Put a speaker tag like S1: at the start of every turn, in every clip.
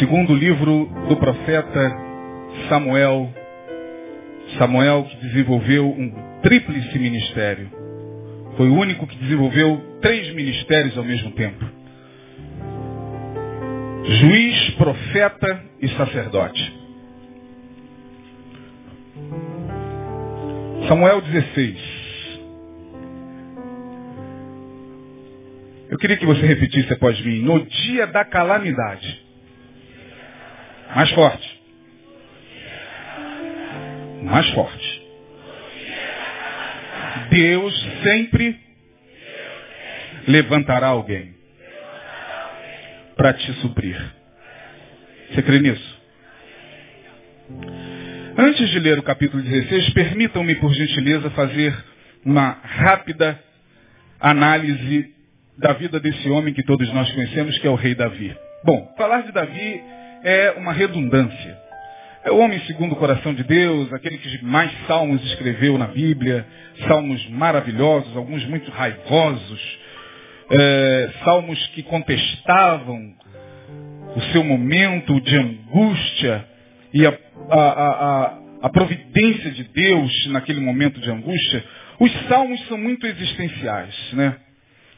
S1: Segundo livro do profeta Samuel, Samuel que desenvolveu um tríplice ministério. Foi o único que desenvolveu três ministérios ao mesmo tempo. Juiz, profeta e sacerdote. Samuel 16. Eu queria que você repetisse após mim. No dia da calamidade. Mais forte. Mais forte. Deus sempre levantará alguém para te suprir. Você crê nisso? Antes de ler o capítulo 16, permitam-me, por gentileza, fazer uma rápida análise da vida desse homem que todos nós conhecemos, que é o rei Davi. Bom, falar de Davi é uma redundância. É o homem segundo o coração de Deus, aquele que mais salmos escreveu na Bíblia, salmos maravilhosos, alguns muito raivosos, é, salmos que contestavam o seu momento de angústia e a, a, a, a providência de Deus naquele momento de angústia. Os salmos são muito existenciais, né?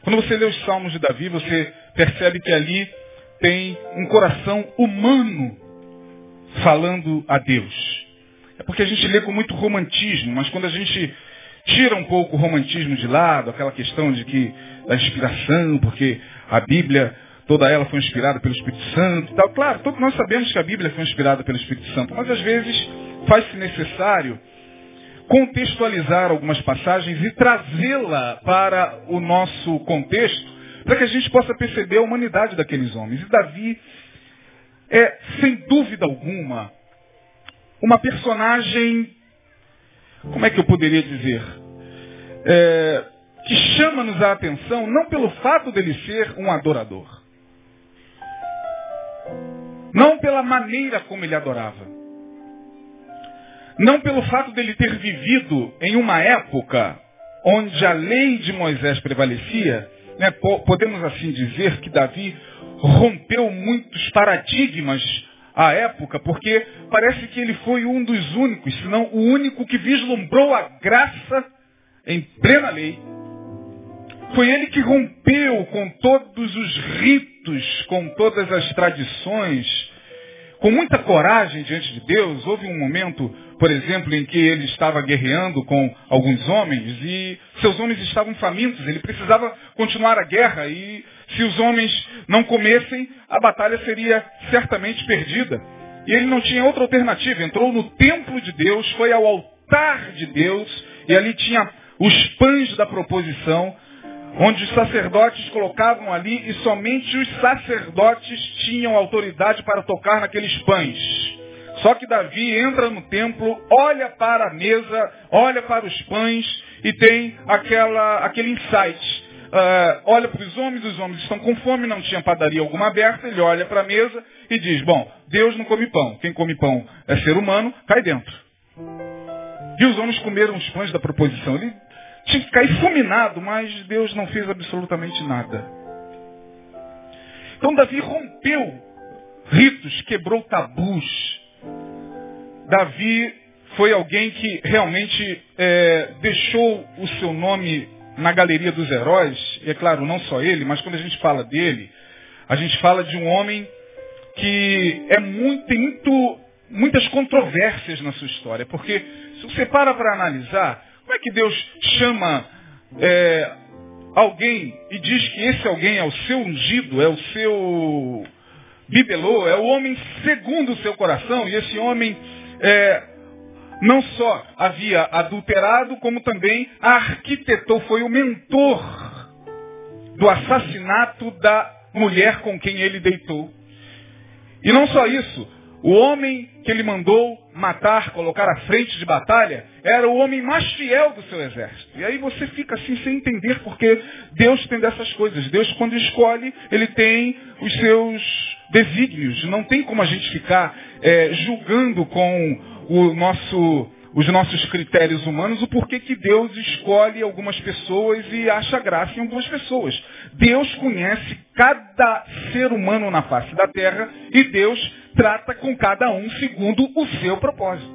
S1: Quando você lê os salmos de Davi, você percebe que ali tem um coração humano falando a Deus. É porque a gente lê com muito romantismo, mas quando a gente tira um pouco o romantismo de lado, aquela questão de que da inspiração, porque a Bíblia toda ela foi inspirada pelo Espírito Santo tal. Claro, todos nós sabemos que a Bíblia foi inspirada pelo Espírito Santo, mas às vezes faz-se necessário contextualizar algumas passagens e trazê-la para o nosso contexto, para que a gente possa perceber a humanidade daqueles homens. E Davi é, sem dúvida alguma, uma personagem, como é que eu poderia dizer? É, que chama-nos a atenção não pelo fato dele ser um adorador, não pela maneira como ele adorava, não pelo fato dele ter vivido em uma época onde a lei de Moisés prevalecia, né, podemos assim dizer que Davi rompeu muitos paradigmas à época, porque parece que ele foi um dos únicos, se não o único que vislumbrou a graça em plena lei. Foi ele que rompeu com todos os ritos, com todas as tradições, com muita coragem diante de Deus. Houve um momento, por exemplo, em que ele estava guerreando com alguns homens e seus homens estavam famintos. Ele precisava continuar a guerra e se os homens não comessem, a batalha seria certamente perdida. E ele não tinha outra alternativa. Entrou no templo de Deus, foi ao altar de Deus e ali tinha os pães da proposição onde os sacerdotes colocavam ali e somente os sacerdotes tinham autoridade para tocar naqueles pães. Só que Davi entra no templo, olha para a mesa, olha para os pães e tem aquela, aquele insight. Uh, olha para os homens, os homens estão com fome, não tinha padaria alguma aberta, ele olha para a mesa e diz, bom, Deus não come pão. Quem come pão é ser humano, cai dentro. E os homens comeram os pães da proposição. Ele tinha que cair fulminado, mas Deus não fez absolutamente nada. Então Davi rompeu ritos, quebrou tabus. Davi foi alguém que realmente é, deixou o seu nome na galeria dos heróis, e é claro, não só ele, mas quando a gente fala dele, a gente fala de um homem que é muito, tem muito, muitas controvérsias na sua história, porque se você para para analisar, como é que Deus chama é, alguém e diz que esse alguém é o seu ungido, é o seu bibelô, é o homem segundo o seu coração, e esse homem é, não só havia adulterado, como também arquitetou, foi o mentor do assassinato da mulher com quem ele deitou. E não só isso, o homem que ele mandou matar, colocar à frente de batalha, era o homem mais fiel do seu exército. E aí você fica assim sem entender porque Deus tem dessas coisas. Deus, quando escolhe, ele tem os seus desígnios. Não tem como a gente ficar é, julgando com o nosso, os nossos critérios humanos, o porquê que Deus escolhe algumas pessoas e acha graça em algumas pessoas. Deus conhece cada ser humano na face da terra e Deus trata com cada um segundo o seu propósito.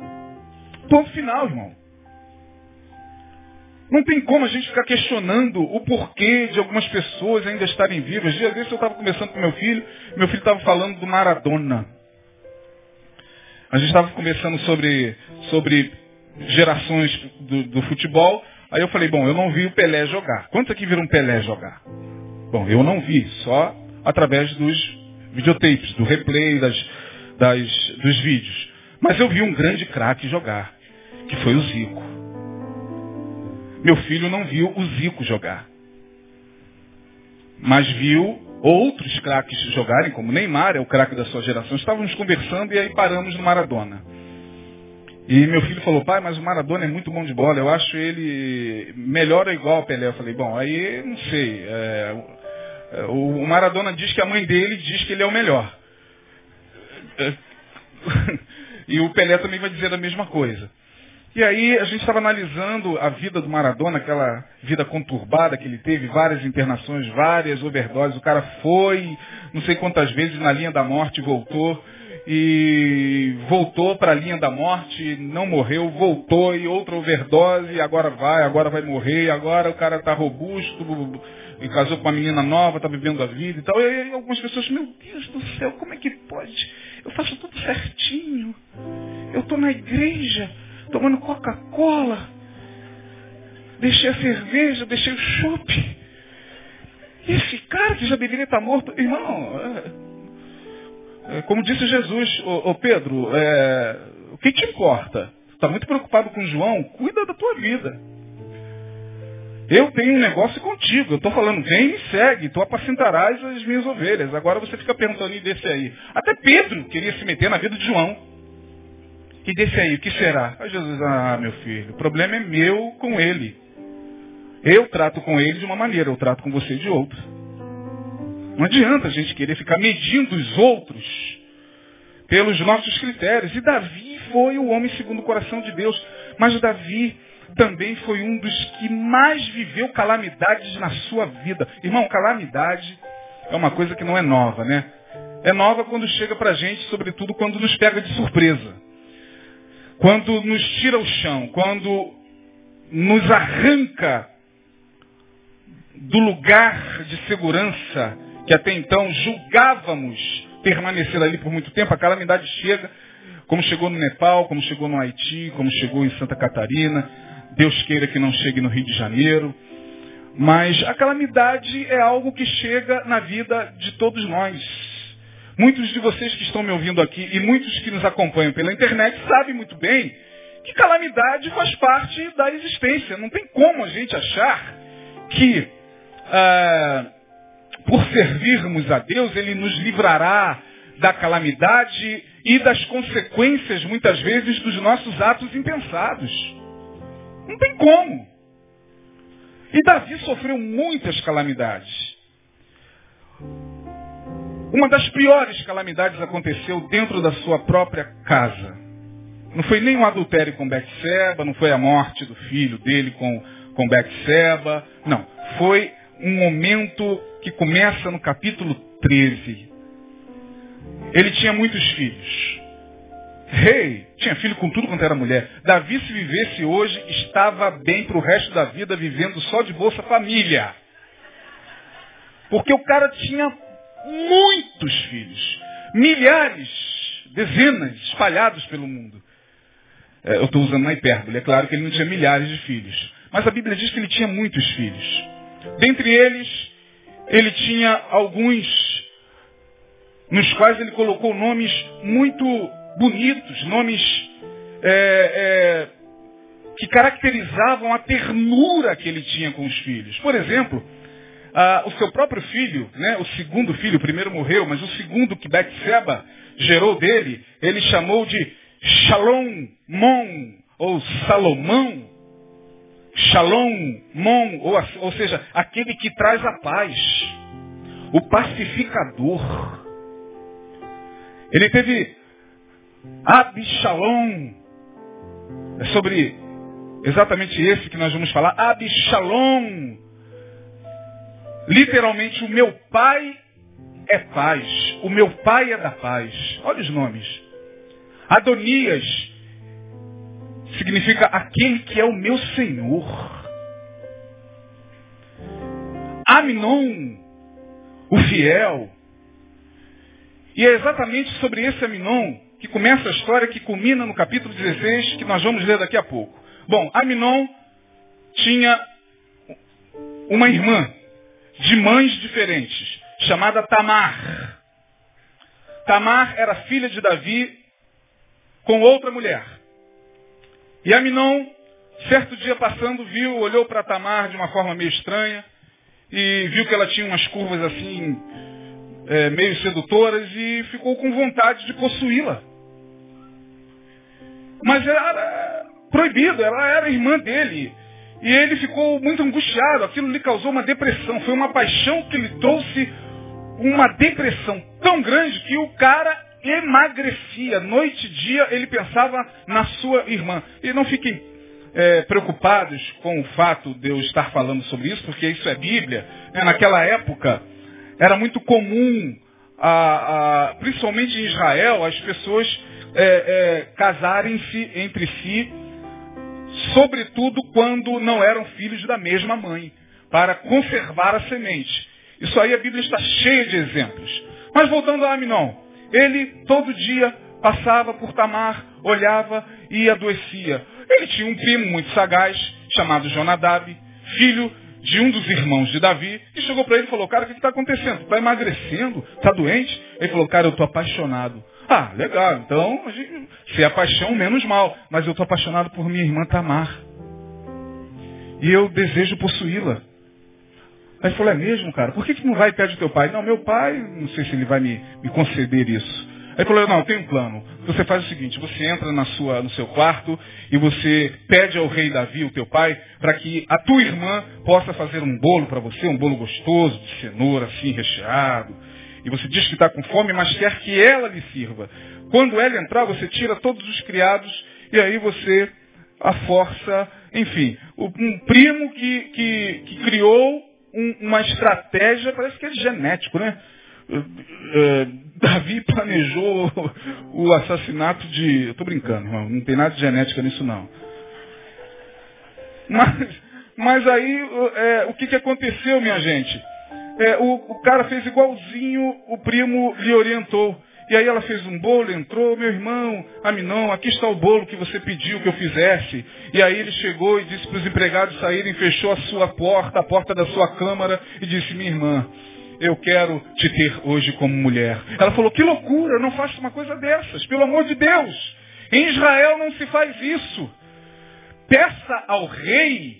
S1: Ponto final, irmão. Não tem como a gente ficar questionando o porquê de algumas pessoas ainda estarem vivas. Dias desses eu estava conversando com meu filho, meu filho estava falando do Maradona. A gente estava conversando sobre, sobre gerações do, do, futebol. Aí eu falei, bom, eu não vi o Pelé jogar. Quantos aqui viram o Pelé jogar? Bom, eu não vi, só através dos videotapes, do replay, das, das, dos vídeos. Mas eu vi um grande craque jogar, que foi o Zico. Meu filho não viu o Zico jogar. Mas viu outros craques jogarem, como Neymar, é o craque da sua geração. Estávamos conversando e aí paramos no Maradona. E meu filho falou, pai, mas o Maradona é muito bom de bola, eu acho ele melhor ou igual ao Pelé. Eu falei, bom, aí não sei. É, o Maradona diz que a mãe dele diz que ele é o melhor. E o Pelé também vai dizer a mesma coisa. E aí a gente estava analisando a vida do Maradona, aquela vida conturbada que ele teve, várias internações, várias overdoses. O cara foi, não sei quantas vezes, na linha da morte, voltou e voltou para a linha da morte, não morreu, voltou e outra overdose, agora vai, agora vai morrer, agora o cara está robusto, e casou com uma menina nova, está vivendo a vida e tal. E aí algumas pessoas, meu Deus do céu, como é que pode? Eu faço tudo certinho. Eu estou na igreja, tomando Coca-Cola. Deixei a cerveja, deixei o chope. Esse cara que já deveria estar morto, irmão, é, como disse Jesus, ô, ô Pedro, é, o que te importa? Está muito preocupado com João? Cuida da tua vida. Eu tenho um negócio contigo. Eu estou falando, vem e segue. Tu apacentarás as minhas ovelhas. Agora você fica perguntando e desse aí. Até Pedro queria se meter na vida de João. E desse aí, o que será? Ah, Jesus, ah, meu filho, o problema é meu com ele. Eu trato com ele de uma maneira, eu trato com você de outra. Não adianta a gente querer ficar medindo os outros pelos nossos critérios. E Davi foi o homem segundo o coração de Deus. Mas Davi também foi um dos que mais viveu calamidades na sua vida. Irmão, calamidade é uma coisa que não é nova, né? É nova quando chega pra gente, sobretudo quando nos pega de surpresa. Quando nos tira o chão, quando nos arranca do lugar de segurança que até então julgávamos permanecer ali por muito tempo, a calamidade chega, como chegou no Nepal, como chegou no Haiti, como chegou em Santa Catarina, Deus queira que não chegue no Rio de Janeiro. Mas a calamidade é algo que chega na vida de todos nós. Muitos de vocês que estão me ouvindo aqui e muitos que nos acompanham pela internet sabem muito bem que calamidade faz parte da existência. Não tem como a gente achar que ah, por servirmos a Deus, Ele nos livrará da calamidade e das consequências, muitas vezes, dos nossos atos impensados. Não tem como. E Davi sofreu muitas calamidades. Uma das piores calamidades aconteceu dentro da sua própria casa. Não foi nem o um adultério com Betseba, não foi a morte do filho dele com, com Betseba, não. Foi um momento que começa no capítulo 13. Ele tinha muitos filhos. Rei, tinha filho com tudo quanto era mulher. Davi, se vivesse hoje, estava bem para o resto da vida, vivendo só de Bolsa Família. Porque o cara tinha muitos filhos. Milhares, dezenas, espalhados pelo mundo. É, eu estou usando na hipérbole. É claro que ele não tinha milhares de filhos. Mas a Bíblia diz que ele tinha muitos filhos. Dentre eles, ele tinha alguns nos quais ele colocou nomes muito bonitos, nomes é, é, que caracterizavam a ternura que ele tinha com os filhos. Por exemplo, o seu próprio filho, né, o segundo filho, o primeiro morreu, mas o segundo que Betseba gerou dele, ele chamou de Shalom Mon, ou Salomão, Shalom, Mon, ou, ou seja, aquele que traz a paz, o pacificador. Ele teve Abishalom, É sobre exatamente esse que nós vamos falar. Absalom. Literalmente, o meu pai é paz. O meu pai é da paz. Olha os nomes. Adonias significa aquele que é o meu Senhor. Aminon, o fiel. E é exatamente sobre esse Aminon que começa a história que culmina no capítulo 16, que nós vamos ler daqui a pouco. Bom, Aminon tinha uma irmã de mães diferentes, chamada Tamar. Tamar era filha de Davi com outra mulher. E Aminon, certo dia passando, viu, olhou para Tamar de uma forma meio estranha e viu que ela tinha umas curvas assim, é, meio sedutoras e ficou com vontade de possuí-la. Mas era proibido, ela era irmã dele. E ele ficou muito angustiado, aquilo lhe causou uma depressão. Foi uma paixão que lhe trouxe uma depressão tão grande que o cara emagrecia. Noite e dia ele pensava na sua irmã. E não fiquem é, preocupados com o fato de eu estar falando sobre isso, porque isso é Bíblia. É, naquela época era muito comum, a, a, principalmente em Israel, as pessoas é, é, casarem-se entre si, sobretudo quando não eram filhos da mesma mãe, para conservar a semente. Isso aí a Bíblia está cheia de exemplos. Mas voltando a Aminon, ele todo dia passava por Tamar, olhava e adoecia. Ele tinha um primo muito sagaz, chamado Jonadab, filho de um dos irmãos de Davi, que chegou para ele e falou, cara, o que está acontecendo? Está emagrecendo? Está doente? Ele falou, cara, eu estou apaixonado. Ah, legal, então, se é paixão, menos mal. Mas eu estou apaixonado por minha irmã Tamar. E eu desejo possuí-la. Aí ele falou, é mesmo, cara? Por que, que não vai e pede o teu pai? Não, meu pai, não sei se ele vai me, me conceder isso. Aí ele falou, não, tem um plano. Você faz o seguinte, você entra na sua, no seu quarto e você pede ao rei Davi, o teu pai, para que a tua irmã possa fazer um bolo para você, um bolo gostoso, de cenoura, assim, recheado. E você diz que está com fome, mas quer que ela lhe sirva. Quando ela entrar, você tira todos os criados e aí você a força, enfim, um primo que, que, que criou um, uma estratégia, parece que é genético, né? É, Davi planejou o assassinato de. Eu estou brincando, não tem nada de genética nisso não. Mas, mas aí é, o que, que aconteceu, minha gente? É, o, o cara fez igualzinho, o primo lhe orientou. E aí ela fez um bolo, entrou, meu irmão, Aminão, aqui está o bolo que você pediu que eu fizesse. E aí ele chegou e disse para os empregados saírem, fechou a sua porta, a porta da sua câmara, e disse, minha irmã, eu quero te ter hoje como mulher. Ela falou, que loucura, não faça uma coisa dessas, pelo amor de Deus. Em Israel não se faz isso. Peça ao rei.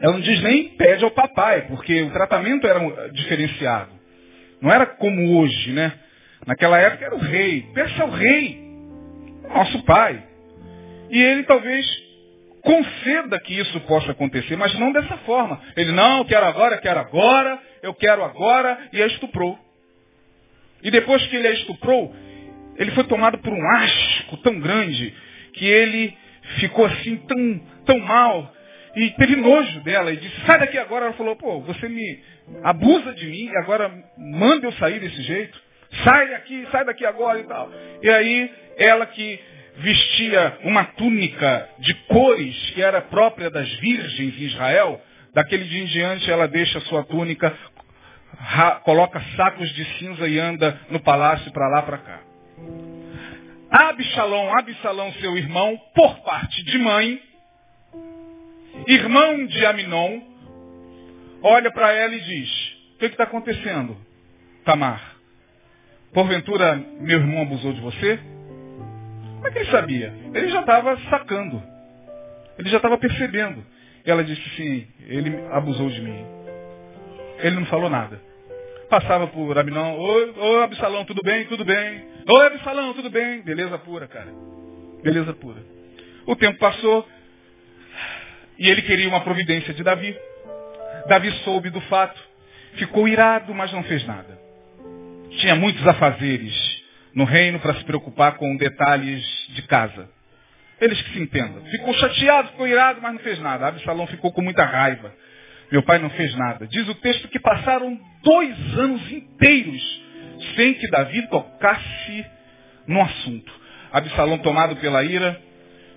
S1: Ela não diz nem pede ao papai, porque o tratamento era diferenciado. Não era como hoje, né? Naquela época era o rei. Peça ao rei, nosso pai. E ele talvez conceda que isso possa acontecer, mas não dessa forma. Ele, não, quero agora, quero agora, eu quero agora, e a estuprou. E depois que ele a estuprou, ele foi tomado por um asco tão grande que ele ficou assim tão, tão mal e teve nojo dela e disse, sai daqui agora. Ela falou, pô, você me abusa de mim e agora manda eu sair desse jeito. Sai daqui, sai daqui agora e tal. E aí, ela que vestia uma túnica de cores que era própria das virgens em Israel, daquele dia em diante ela deixa sua túnica, coloca sacos de cinza e anda no palácio para lá para cá. Absalão, Absalão, seu irmão, por parte de mãe, irmão de Aminon, olha para ela e diz, o que está acontecendo, Tamar? Porventura meu irmão abusou de você? Como é que ele sabia? Ele já estava sacando. Ele já estava percebendo. Ela disse sim, ele abusou de mim. Ele não falou nada. Passava por Aminon, oi, oi Absalão, tudo bem? Tudo bem. Oi Absalão, tudo bem? Beleza pura, cara. Beleza pura. O tempo passou e ele queria uma providência de Davi. Davi soube do fato, ficou irado, mas não fez nada tinha muitos afazeres no reino para se preocupar com detalhes de casa. Eles que se entendam. Ficou chateado, ficou irado, mas não fez nada. Absalão ficou com muita raiva. Meu pai não fez nada. Diz o texto que passaram dois anos inteiros sem que Davi tocasse no assunto. Absalão, tomado pela ira,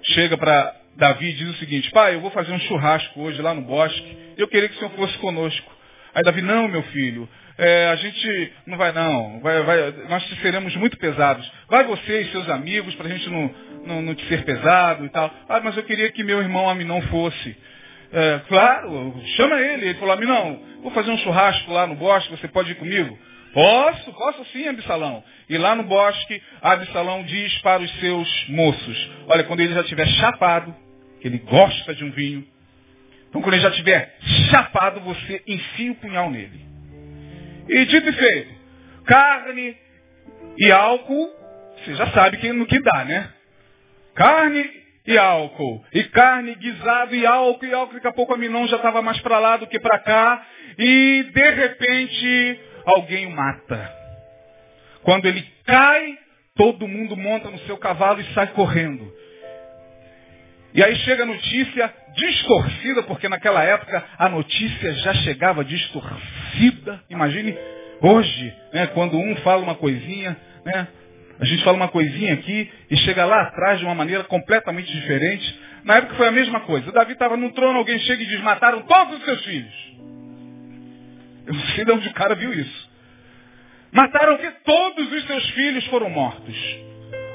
S1: chega para Davi e diz o seguinte, pai, eu vou fazer um churrasco hoje lá no bosque, eu queria que o senhor fosse conosco. Aí Davi, não, meu filho, é, a gente não vai não, vai, vai, nós seremos muito pesados. Vai você e seus amigos para a gente não, não, não te ser pesado e tal. Ah, mas eu queria que meu irmão Aminon fosse. É, claro, chama ele. Ele falou, Aminon, vou fazer um churrasco lá no bosque, você pode ir comigo? Posso, posso sim, Absalão. E lá no bosque, Absalão diz para os seus moços, olha, quando ele já estiver chapado, que ele gosta de um vinho, então quando ele já estiver chapado, você enfia o punhal nele. E dito e feito, carne e álcool, você já sabe que no que dá, né? Carne e álcool. E carne, guisado e álcool, e álcool, daqui a pouco a Minon já estava mais para lá do que para cá. E de repente alguém o mata. Quando ele cai, todo mundo monta no seu cavalo e sai correndo. E aí chega a notícia distorcida, porque naquela época a notícia já chegava distorcida. Imagine hoje, né, quando um fala uma coisinha, né, a gente fala uma coisinha aqui e chega lá atrás de uma maneira completamente diferente. Na época foi a mesma coisa. O Davi estava no trono, alguém chega e diz, mataram todos os seus filhos. Eu não sei de onde o cara viu isso. Mataram que todos os seus filhos foram mortos.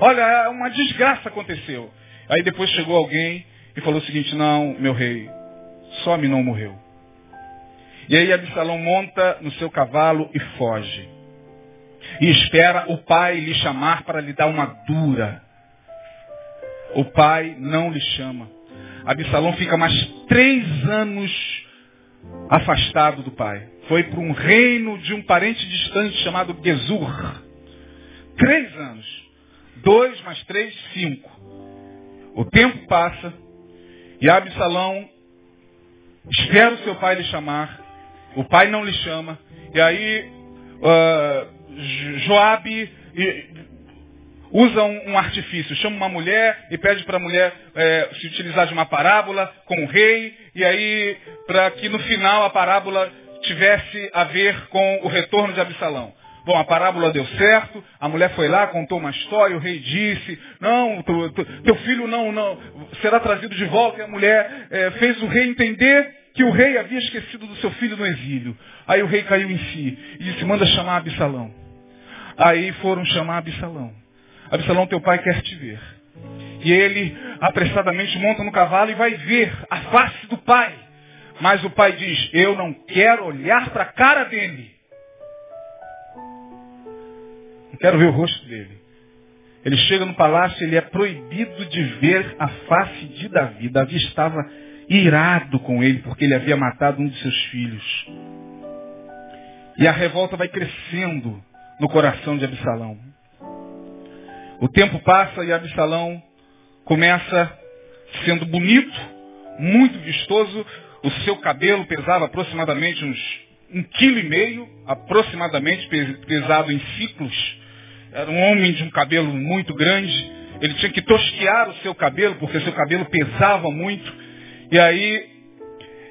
S1: Olha, uma desgraça aconteceu. Aí depois chegou alguém e falou o seguinte, não, meu rei, só não morreu. E aí Absalão monta no seu cavalo e foge. E espera o pai lhe chamar para lhe dar uma dura. O pai não lhe chama. Absalão fica mais três anos afastado do pai foi para um reino de um parente distante chamado Gesur. Três anos. Dois mais três, cinco. O tempo passa e Absalão espera o seu pai lhe chamar. O pai não lhe chama. E aí uh, Joabe usa um, um, artifício, chama uma mulher e pede para a mulher é, se utilizar de uma parábola com o rei, e aí para que no final a parábola tivesse a ver com o retorno de Absalão. Bom, a parábola deu certo, a mulher foi lá, contou uma história, o rei disse, não, tu, tu, teu filho não, não, será trazido de volta, e a mulher é, fez o rei entender que o rei havia esquecido do seu filho no exílio. Aí o rei caiu em si e disse, manda chamar Absalão. Aí foram chamar Absalão. Absalão, teu pai quer te ver. E ele apressadamente monta no cavalo e vai ver a face do pai. Mas o pai diz, eu não quero olhar para a cara dele. Não quero ver o rosto dele. Ele chega no palácio, ele é proibido de ver a face de Davi. Davi estava irado com ele, porque ele havia matado um de seus filhos. E a revolta vai crescendo no coração de Absalão. O tempo passa e Absalão começa sendo bonito, muito vistoso, o seu cabelo pesava aproximadamente uns um quilo e meio, aproximadamente pesado em ciclos. Era um homem de um cabelo muito grande. Ele tinha que tosquear o seu cabelo, porque seu cabelo pesava muito. E aí,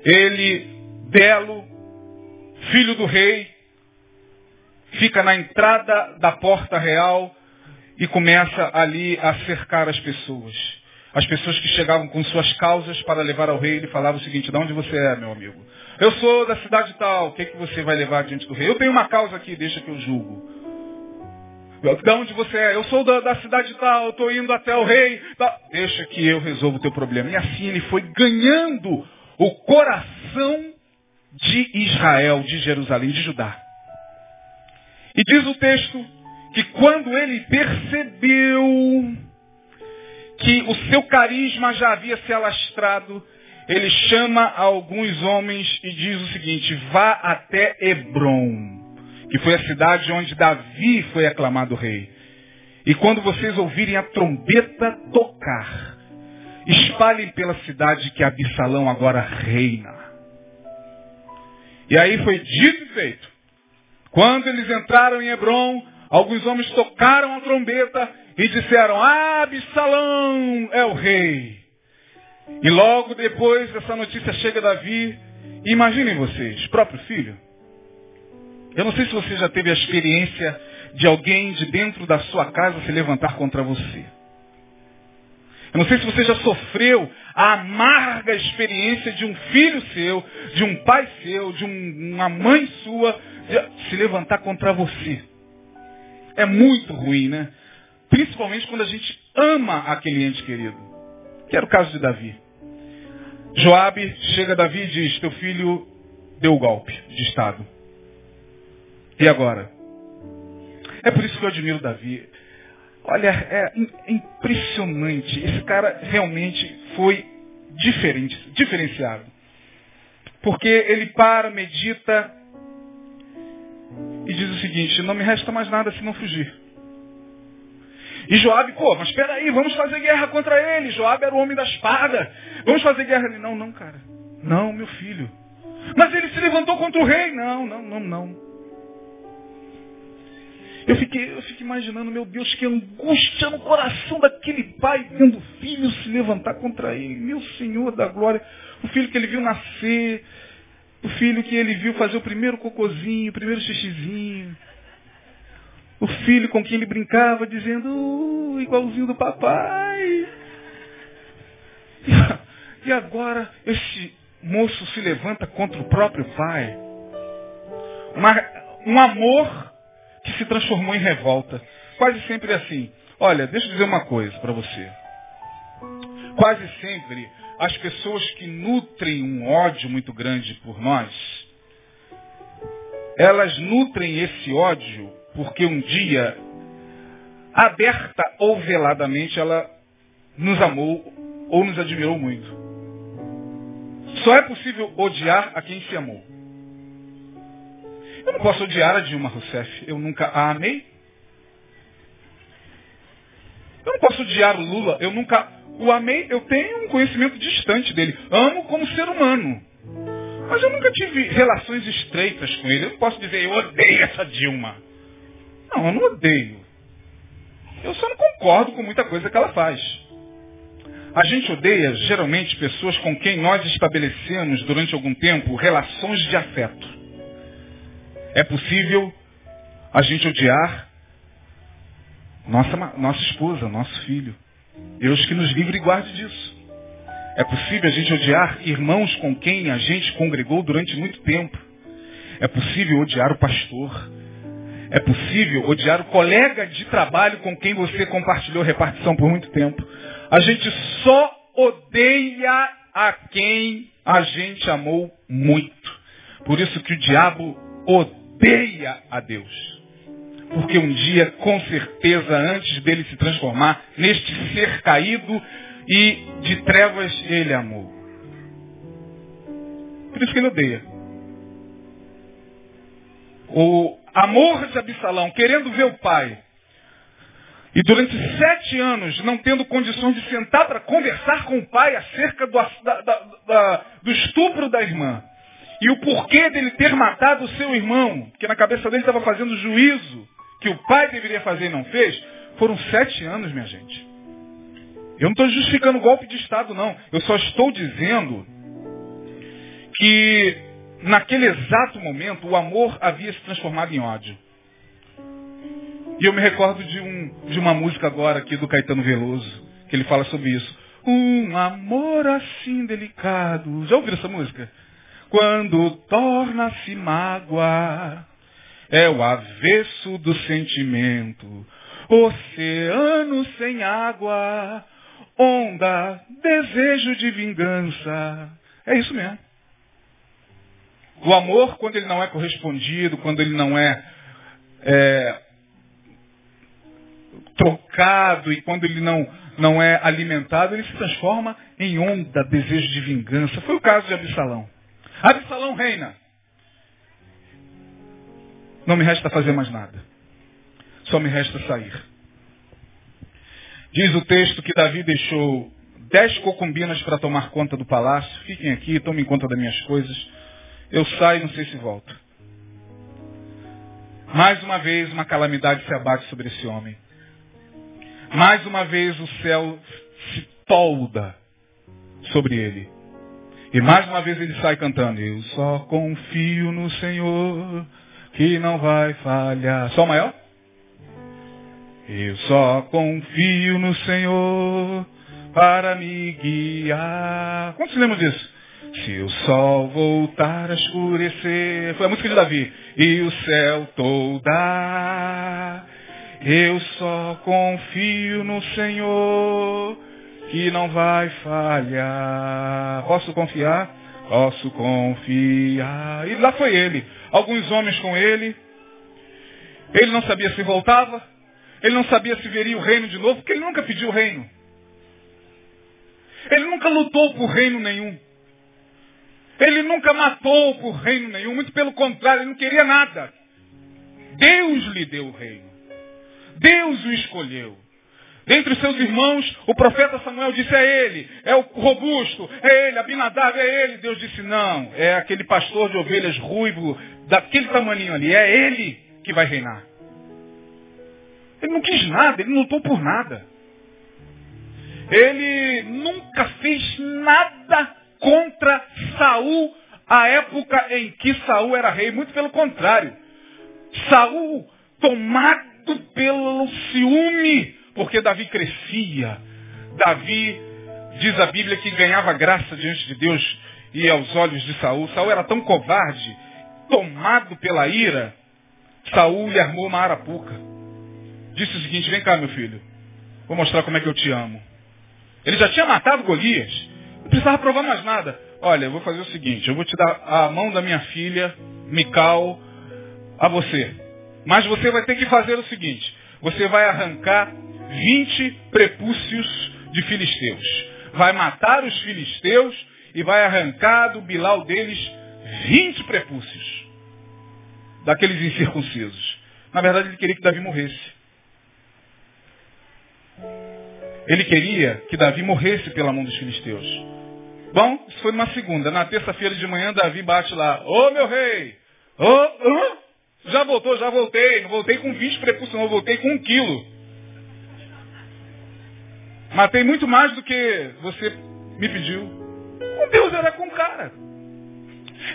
S1: ele, belo, filho do rei, fica na entrada da porta real e começa ali a cercar as pessoas. As pessoas que chegavam com suas causas para levar ao rei, ele falava o seguinte, de onde você é, meu amigo? Eu sou da cidade tal, o que, é que você vai levar diante do rei? Eu tenho uma causa aqui, deixa que eu julgo. De onde você é? Eu sou da, da cidade tal, estou indo até o rei. Tá. Deixa que eu resolvo o teu problema. E assim ele foi ganhando o coração de Israel, de Jerusalém, de Judá. E diz o texto que quando ele percebeu que o seu carisma já havia se alastrado, ele chama alguns homens e diz o seguinte, vá até Hebron, que foi a cidade onde Davi foi aclamado rei. E quando vocês ouvirem a trombeta tocar, espalhem pela cidade que Absalão agora reina. E aí foi dito e feito. Quando eles entraram em Hebron, alguns homens tocaram a trombeta e disseram, Absalão é o rei. E logo depois essa notícia chega a Davi. E imaginem vocês, próprio filho. Eu não sei se você já teve a experiência de alguém de dentro da sua casa se levantar contra você. Eu não sei se você já sofreu a amarga experiência de um filho seu, de um pai seu, de um, uma mãe sua, se levantar contra você. É muito ruim, né? Principalmente quando a gente ama aquele ente querido. Que era o caso de Davi. Joabe chega a Davi e diz, teu filho deu o golpe de Estado. E agora? É por isso que eu admiro Davi. Olha, é impressionante. Esse cara realmente foi diferente, diferenciado. Porque ele para, medita e diz o seguinte, não me resta mais nada se não fugir. E Joabe, pô, mas espera aí, vamos fazer guerra contra ele. Joabe era o homem da espada. Vamos fazer guerra. Ele, não, não, cara. Não, meu filho. Mas ele se levantou contra o rei. Não, não, não, não. Eu fiquei, eu fiquei imaginando, meu Deus, que angústia no coração daquele pai vendo o filho se levantar contra ele. Meu Senhor da glória. O filho que ele viu nascer. O filho que ele viu fazer o primeiro cocôzinho, o primeiro xixizinho. O filho com quem ele brincava, dizendo, uh, igualzinho do papai. E agora esse moço se levanta contra o próprio pai. Uma, um amor que se transformou em revolta. Quase sempre assim. Olha, deixa eu dizer uma coisa para você. Quase sempre as pessoas que nutrem um ódio muito grande por nós, elas nutrem esse ódio porque um dia, aberta ou veladamente, ela nos amou ou nos admirou muito. Só é possível odiar a quem se amou. Eu não posso odiar a Dilma Rousseff. Eu nunca a amei. Eu não posso odiar o Lula. Eu nunca o amei. Eu tenho um conhecimento distante dele. Amo como ser humano. Mas eu nunca tive relações estreitas com ele. Eu não posso dizer, eu odeio essa Dilma. Não, eu não odeio. Eu só não concordo com muita coisa que ela faz. A gente odeia, geralmente, pessoas com quem nós estabelecemos durante algum tempo relações de afeto. É possível a gente odiar nossa, nossa esposa, nosso filho. Deus que nos livre e guarde disso. É possível a gente odiar irmãos com quem a gente congregou durante muito tempo. É possível odiar o pastor. É possível odiar o colega de trabalho com quem você compartilhou repartição por muito tempo. A gente só odeia a quem a gente amou muito. Por isso que o diabo odeia a Deus. Porque um dia, com certeza, antes dele se transformar neste ser caído e de trevas, ele amou. Por isso que ele odeia. O amor de Absalão, querendo ver o pai, e durante sete anos não tendo condições de sentar para conversar com o pai acerca do, da, da, da, do estupro da irmã. E o porquê dele ter matado o seu irmão, que na cabeça dele estava fazendo juízo, que o pai deveria fazer e não fez, foram sete anos, minha gente. Eu não estou justificando golpe de Estado, não. Eu só estou dizendo que naquele exato momento, o amor havia se transformado em ódio. E eu me recordo de, um, de uma música agora aqui do Caetano Veloso, que ele fala sobre isso. Um amor assim delicado. Já ouviram essa música? Quando torna-se mágoa, é o avesso do sentimento. Oceano sem água, onda, desejo de vingança. É isso mesmo. O amor, quando ele não é correspondido, quando ele não é, é trocado e quando ele não, não é alimentado, ele se transforma em onda, desejo de vingança. Foi o caso de Absalão. Absalão reina. Não me resta fazer mais nada. Só me resta sair. Diz o texto que Davi deixou dez concumbinas para tomar conta do palácio. Fiquem aqui, tomem conta das minhas coisas. Eu saio, não sei se volto. Mais uma vez, uma calamidade se abate sobre esse homem. Mais uma vez o céu se tolda sobre ele. E mais uma vez ele sai cantando. Eu só confio no Senhor que não vai falhar. Só maior? Eu só confio no Senhor para me guiar. Quantos lembram disso? Se o sol voltar a escurecer, foi a música de Davi, e o céu toda, eu só confio no Senhor, que não vai falhar. Posso confiar? Posso confiar. E lá foi ele. Alguns homens com ele. Ele não sabia se voltava. Ele não sabia se veria o reino de novo, porque ele nunca pediu o reino. Ele nunca lutou por reino nenhum. Ele nunca matou por reino nenhum, muito pelo contrário, ele não queria nada. Deus lhe deu o reino. Deus o escolheu. Dentre os seus irmãos, o profeta Samuel disse, é ele, é o robusto, é ele, Abinadab, é ele. Deus disse, não, é aquele pastor de ovelhas ruivo, daquele tamanho ali, é ele que vai reinar. Ele não quis nada, ele não lutou por nada. Ele nunca fez nada contra Saul, a época em que Saul era rei. Muito pelo contrário. Saul, tomado pelo ciúme, porque Davi crescia. Davi, diz a Bíblia, que ganhava graça diante de Deus e aos olhos de Saul. Saul era tão covarde, tomado pela ira, Saul lhe armou uma arapuca. Disse o seguinte, vem cá meu filho, vou mostrar como é que eu te amo. Ele já tinha matado Golias. Não precisava provar mais nada. Olha, eu vou fazer o seguinte, eu vou te dar a mão da minha filha, Mical, a você. Mas você vai ter que fazer o seguinte, você vai arrancar 20 prepúcios de filisteus. Vai matar os filisteus e vai arrancar do bilau deles 20 prepúcios. Daqueles incircuncisos. Na verdade, ele queria que Davi morresse. Ele queria que Davi morresse pela mão dos filisteus. Bom, isso foi numa segunda. Na terça-feira de manhã, Davi bate lá. Ô meu rei! Ô, oh, já voltou, já voltei. Não voltei com 20 prepúcios, não. Voltei com um quilo. Matei muito mais do que você me pediu. Com Deus era com o cara.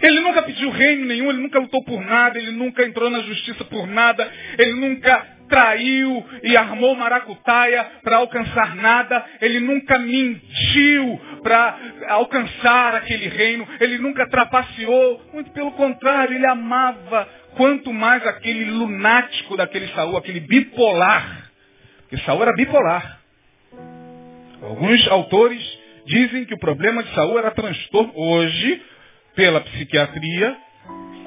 S1: Ele nunca pediu reino nenhum, ele nunca lutou por nada, ele nunca entrou na justiça por nada, ele nunca traiu e armou maracutaia para alcançar nada, ele nunca mentiu para alcançar aquele reino, ele nunca trapaceou, muito pelo contrário, ele amava quanto mais aquele lunático daquele Saul, aquele bipolar. Porque Saul era bipolar. Alguns autores dizem que o problema de Saul era transtorno. Hoje, pela psiquiatria,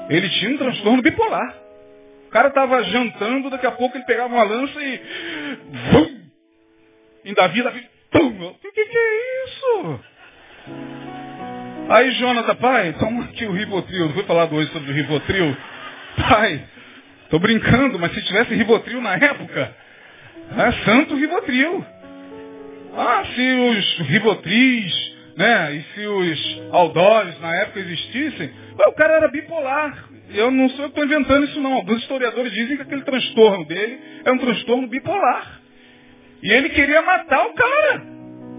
S1: ele tinha um transtorno bipolar. Cara estava jantando, daqui a pouco ele pegava uma lança e. Vum! Em Davi, Davi. Pum! O que, que é isso? Aí Jonathan, pai, toma aqui o Rivotril. Não fui falar hoje sobre o Rivotril. Pai, tô brincando, mas se tivesse Rivotril na época, é santo Rivotril. Ah, se os Rivotris né? E se os outdoors na época existissem, o cara era bipolar. Eu não sou estou inventando isso não. Alguns historiadores dizem que aquele transtorno dele é um transtorno bipolar. E ele queria matar o cara.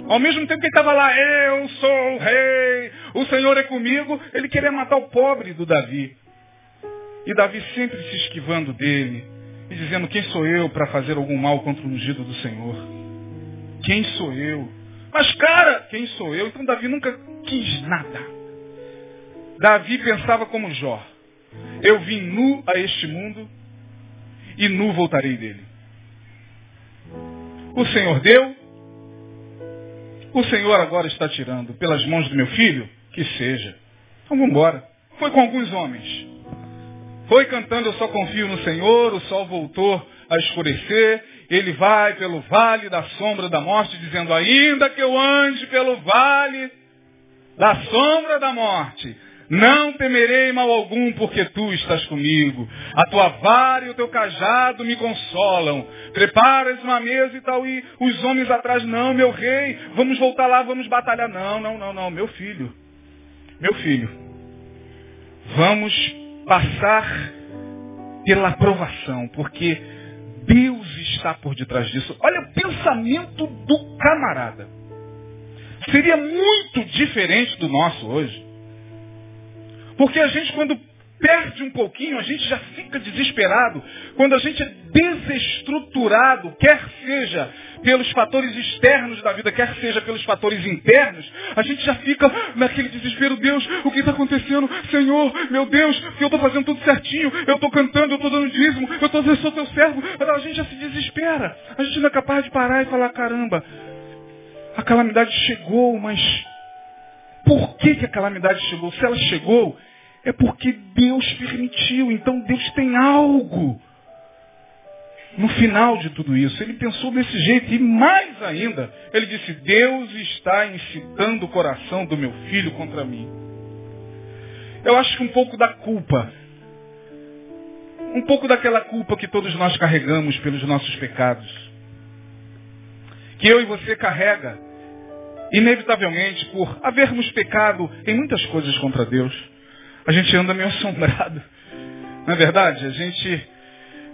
S1: Ao mesmo tempo que ele estava lá, eu sou o rei, o Senhor é comigo, ele queria matar o pobre do Davi. E Davi sempre se esquivando dele e dizendo, quem sou eu para fazer algum mal contra o ungido do Senhor? Quem sou eu? Mas, cara, quem sou eu? Então Davi nunca quis nada. Davi pensava como Jó. Eu vim nu a este mundo e nu voltarei dele. O Senhor deu, o Senhor agora está tirando pelas mãos do meu filho, que seja. Então vamos embora. Foi com alguns homens. Foi cantando Eu só confio no Senhor, o sol voltou a escurecer, ele vai pelo vale da sombra da morte, dizendo, ainda que eu ande pelo vale da sombra da morte, não temerei mal algum, porque tu estás comigo. A tua vara e o teu cajado me consolam. Preparas uma mesa e tal, e os homens atrás, não, meu rei, vamos voltar lá, vamos batalhar. Não, não, não, não, meu filho. Meu filho. Vamos passar pela aprovação, porque Deus está por detrás disso. Olha o pensamento do camarada. Seria muito diferente do nosso hoje. Porque a gente, quando perde um pouquinho, a gente já fica desesperado. Quando a gente é desestruturado, quer seja pelos fatores externos da vida, quer seja pelos fatores internos, a gente já fica naquele desespero, Deus, o que está acontecendo? Senhor, meu Deus, que eu estou fazendo tudo certinho, eu estou cantando, eu estou dando dízimo, eu, tô, eu sou teu servo. A gente já se desespera. A gente não é capaz de parar e falar, caramba, a calamidade chegou, mas por que, que a calamidade chegou? Se ela chegou, é porque Deus permitiu. Então Deus tem algo no final de tudo isso. Ele pensou desse jeito. E mais ainda, ele disse, Deus está incitando o coração do meu filho contra mim. Eu acho que um pouco da culpa, um pouco daquela culpa que todos nós carregamos pelos nossos pecados, que eu e você carrega, inevitavelmente, por havermos pecado em muitas coisas contra Deus a gente anda meio assombrado. Não é verdade? A gente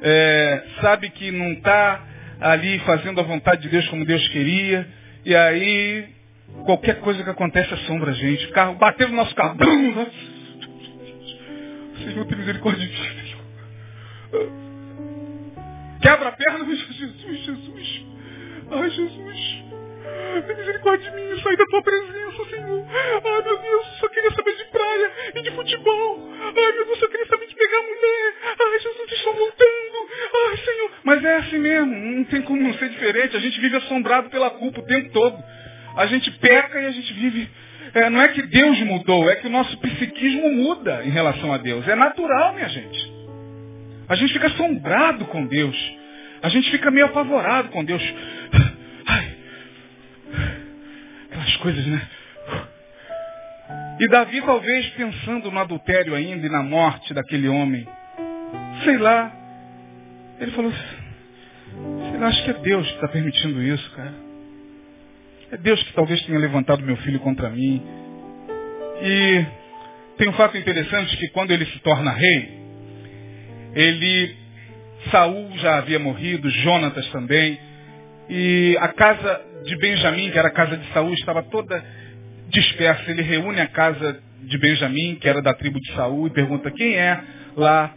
S1: é, sabe que não está ali fazendo a vontade de Deus como Deus queria. E aí, qualquer coisa que acontece assombra a gente. O carro bateu no nosso carro. Senhor, tem misericórdia de Senhor. Quebra a perna, Jesus, Jesus. Ai, Jesus. Tem misericórdia de mim, sair da tua presença, Senhor. Ai, meu Deus, só queria saber de praia e de futebol. Ai, meu Deus, só queria saber de pegar mulher. Ai, Jesus, estou voltando. Ai, Senhor. Mas é assim mesmo, não tem como não ser diferente. A gente vive assombrado pela culpa o tempo todo. A gente peca e a gente vive. É, não é que Deus mudou, é que o nosso psiquismo muda em relação a Deus. É natural, minha gente. A gente fica assombrado com Deus. A gente fica meio apavorado com Deus. Coisas, né? E Davi talvez pensando no adultério ainda e na morte daquele homem. Sei lá. Ele falou, sei lá, acho que é Deus que está permitindo isso, cara. É Deus que talvez tenha levantado meu filho contra mim. E tem um fato interessante que quando ele se torna rei, ele, Saul já havia morrido, Jonatas também, e a casa de Benjamim, que era a casa de Saul, estava toda dispersa. Ele reúne a casa de Benjamim, que era da tribo de Saul, e pergunta quem é lá,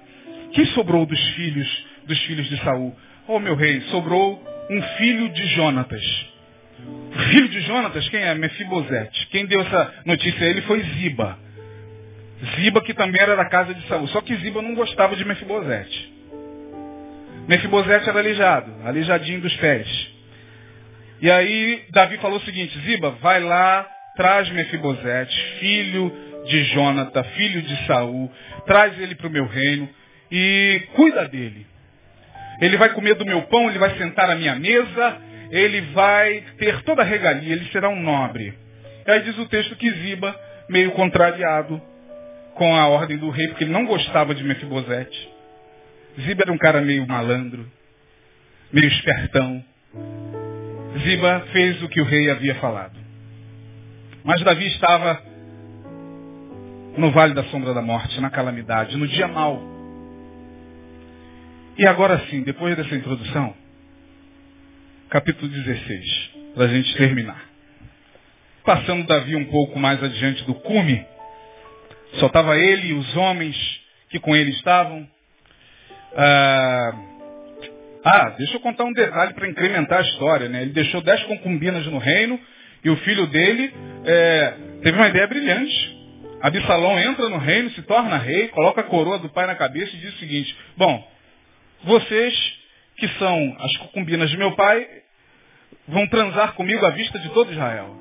S1: quem sobrou dos filhos dos filhos de Saul? Oh meu rei, sobrou um filho de Jonatas. Filho de Jonatas, quem é? Mefibosete. Quem deu essa notícia a ele foi Ziba. Ziba, que também era da casa de Saul. Só que Ziba não gostava de Mefibosete. Mefibosete era aleijado, aleijadinho dos pés. E aí Davi falou o seguinte, Ziba, vai lá, traz Mefibosete, filho de Jonathan, filho de Saul, traz ele para o meu reino e cuida dele. Ele vai comer do meu pão, ele vai sentar à minha mesa, ele vai ter toda a regalia, ele será um nobre. E aí diz o texto que Ziba, meio contrariado com a ordem do rei, porque ele não gostava de Mefibosete. Ziba era um cara meio malandro, meio espertão. Ziba fez o que o rei havia falado. Mas Davi estava no vale da sombra da morte, na calamidade, no dia mau. E agora sim, depois dessa introdução, capítulo 16, para a gente terminar. Passando Davi um pouco mais adiante do cume, só estava ele e os homens que com ele estavam. Ah, ah, deixa eu contar um detalhe para incrementar a história. Né? Ele deixou dez concubinas no reino e o filho dele é, teve uma ideia brilhante. Absalão entra no reino, se torna rei, coloca a coroa do pai na cabeça e diz o seguinte, bom, vocês que são as concubinas de meu pai vão transar comigo à vista de todo Israel.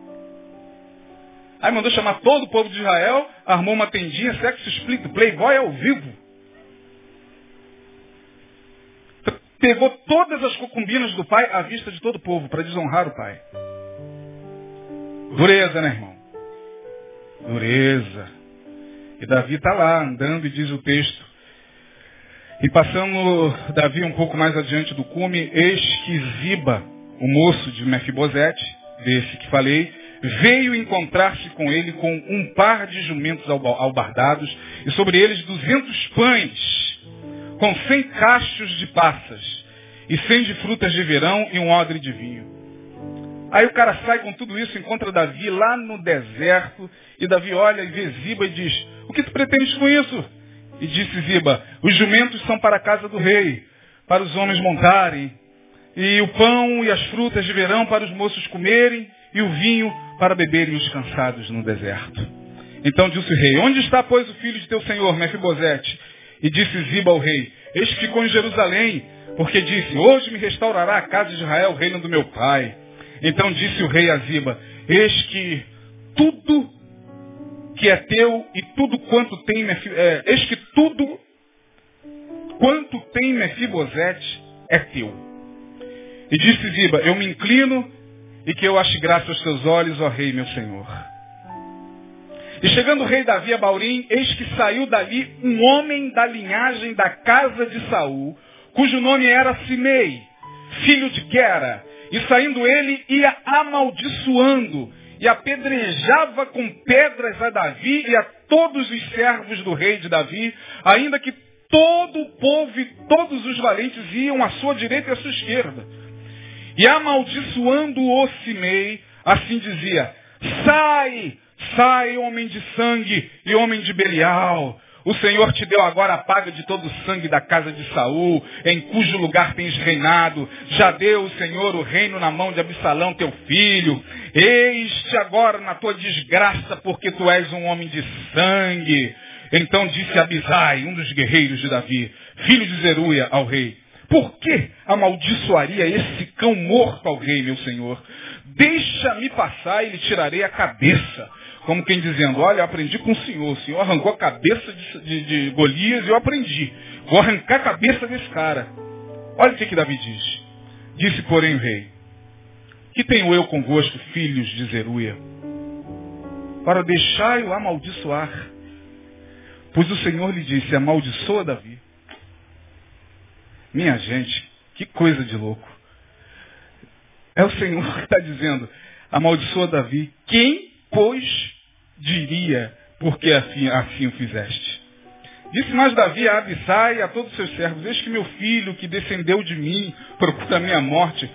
S1: Aí mandou chamar todo o povo de Israel, armou uma tendinha, sexo explícito, playboy ao vivo. Pegou todas as concubinas do pai à vista de todo o povo, para desonrar o pai. Dureza, né, irmão? Dureza. E Davi está lá, andando, e diz o texto. E passando Davi um pouco mais adiante do cume, eis que Ziba, o moço de Mefibosete, desse que falei, veio encontrar-se com ele com um par de jumentos albardados, e sobre eles duzentos pães, com cem cachos de passas e cem de frutas de verão e um odre de vinho. Aí o cara sai com tudo isso, encontra Davi lá no deserto, e Davi olha e vê Ziba e diz, o que tu pretendes com isso? E disse Ziba, os jumentos são para a casa do rei, para os homens montarem, e o pão e as frutas de verão para os moços comerem, e o vinho para beberem os cansados no deserto. Então disse o rei, onde está, pois, o filho de teu senhor, Mefibosete? E disse Ziba ao rei, este ficou em Jerusalém, porque disse, hoje me restaurará a casa de Israel, o reino do meu pai. Então disse o rei a Ziba, eis que tudo que é teu e tudo quanto tem, é, eis que tudo quanto tem Mefibosete é teu. E disse Ziba, eu me inclino e que eu ache graça aos teus olhos, ó rei, meu senhor. E chegando o rei Davi a Baurim, eis que saiu dali um homem da linhagem da casa de Saul, cujo nome era Simei, filho de Gera. E saindo ele ia amaldiçoando e apedrejava com pedras a Davi e a todos os servos do rei de Davi, ainda que todo o povo e todos os valentes iam à sua direita e à sua esquerda. E amaldiçoando-o Simei, assim dizia, sai, sai homem de sangue e homem de Belial, o Senhor te deu agora a paga de todo o sangue da casa de Saul, em cujo lugar tens reinado. Já deu o Senhor o reino na mão de Absalão, teu filho. Eis-te agora na tua desgraça, porque tu és um homem de sangue. Então disse Abisai, um dos guerreiros de Davi, filho de Zeruia, ao rei, por que amaldiçoaria esse cão morto ao rei, meu senhor? Deixa-me passar e lhe tirarei a cabeça. Como quem dizendo, olha, aprendi com o Senhor. O Senhor arrancou a cabeça de, de, de Golias e eu aprendi. Vou arrancar a cabeça desse cara. Olha o que, que Davi diz. Disse, porém, o rei, que tenho eu convosco, filhos de Zeruia, para deixar-o amaldiçoar? Pois o Senhor lhe disse, amaldiçoa Davi. Minha gente, que coisa de louco. É o Senhor que está dizendo, amaldiçoa Davi. Quem pois diria, porque assim, assim o fizeste. Disse mais Davi a Abissai a todos os seus servos, eis que meu filho, que descendeu de mim, procura a minha morte.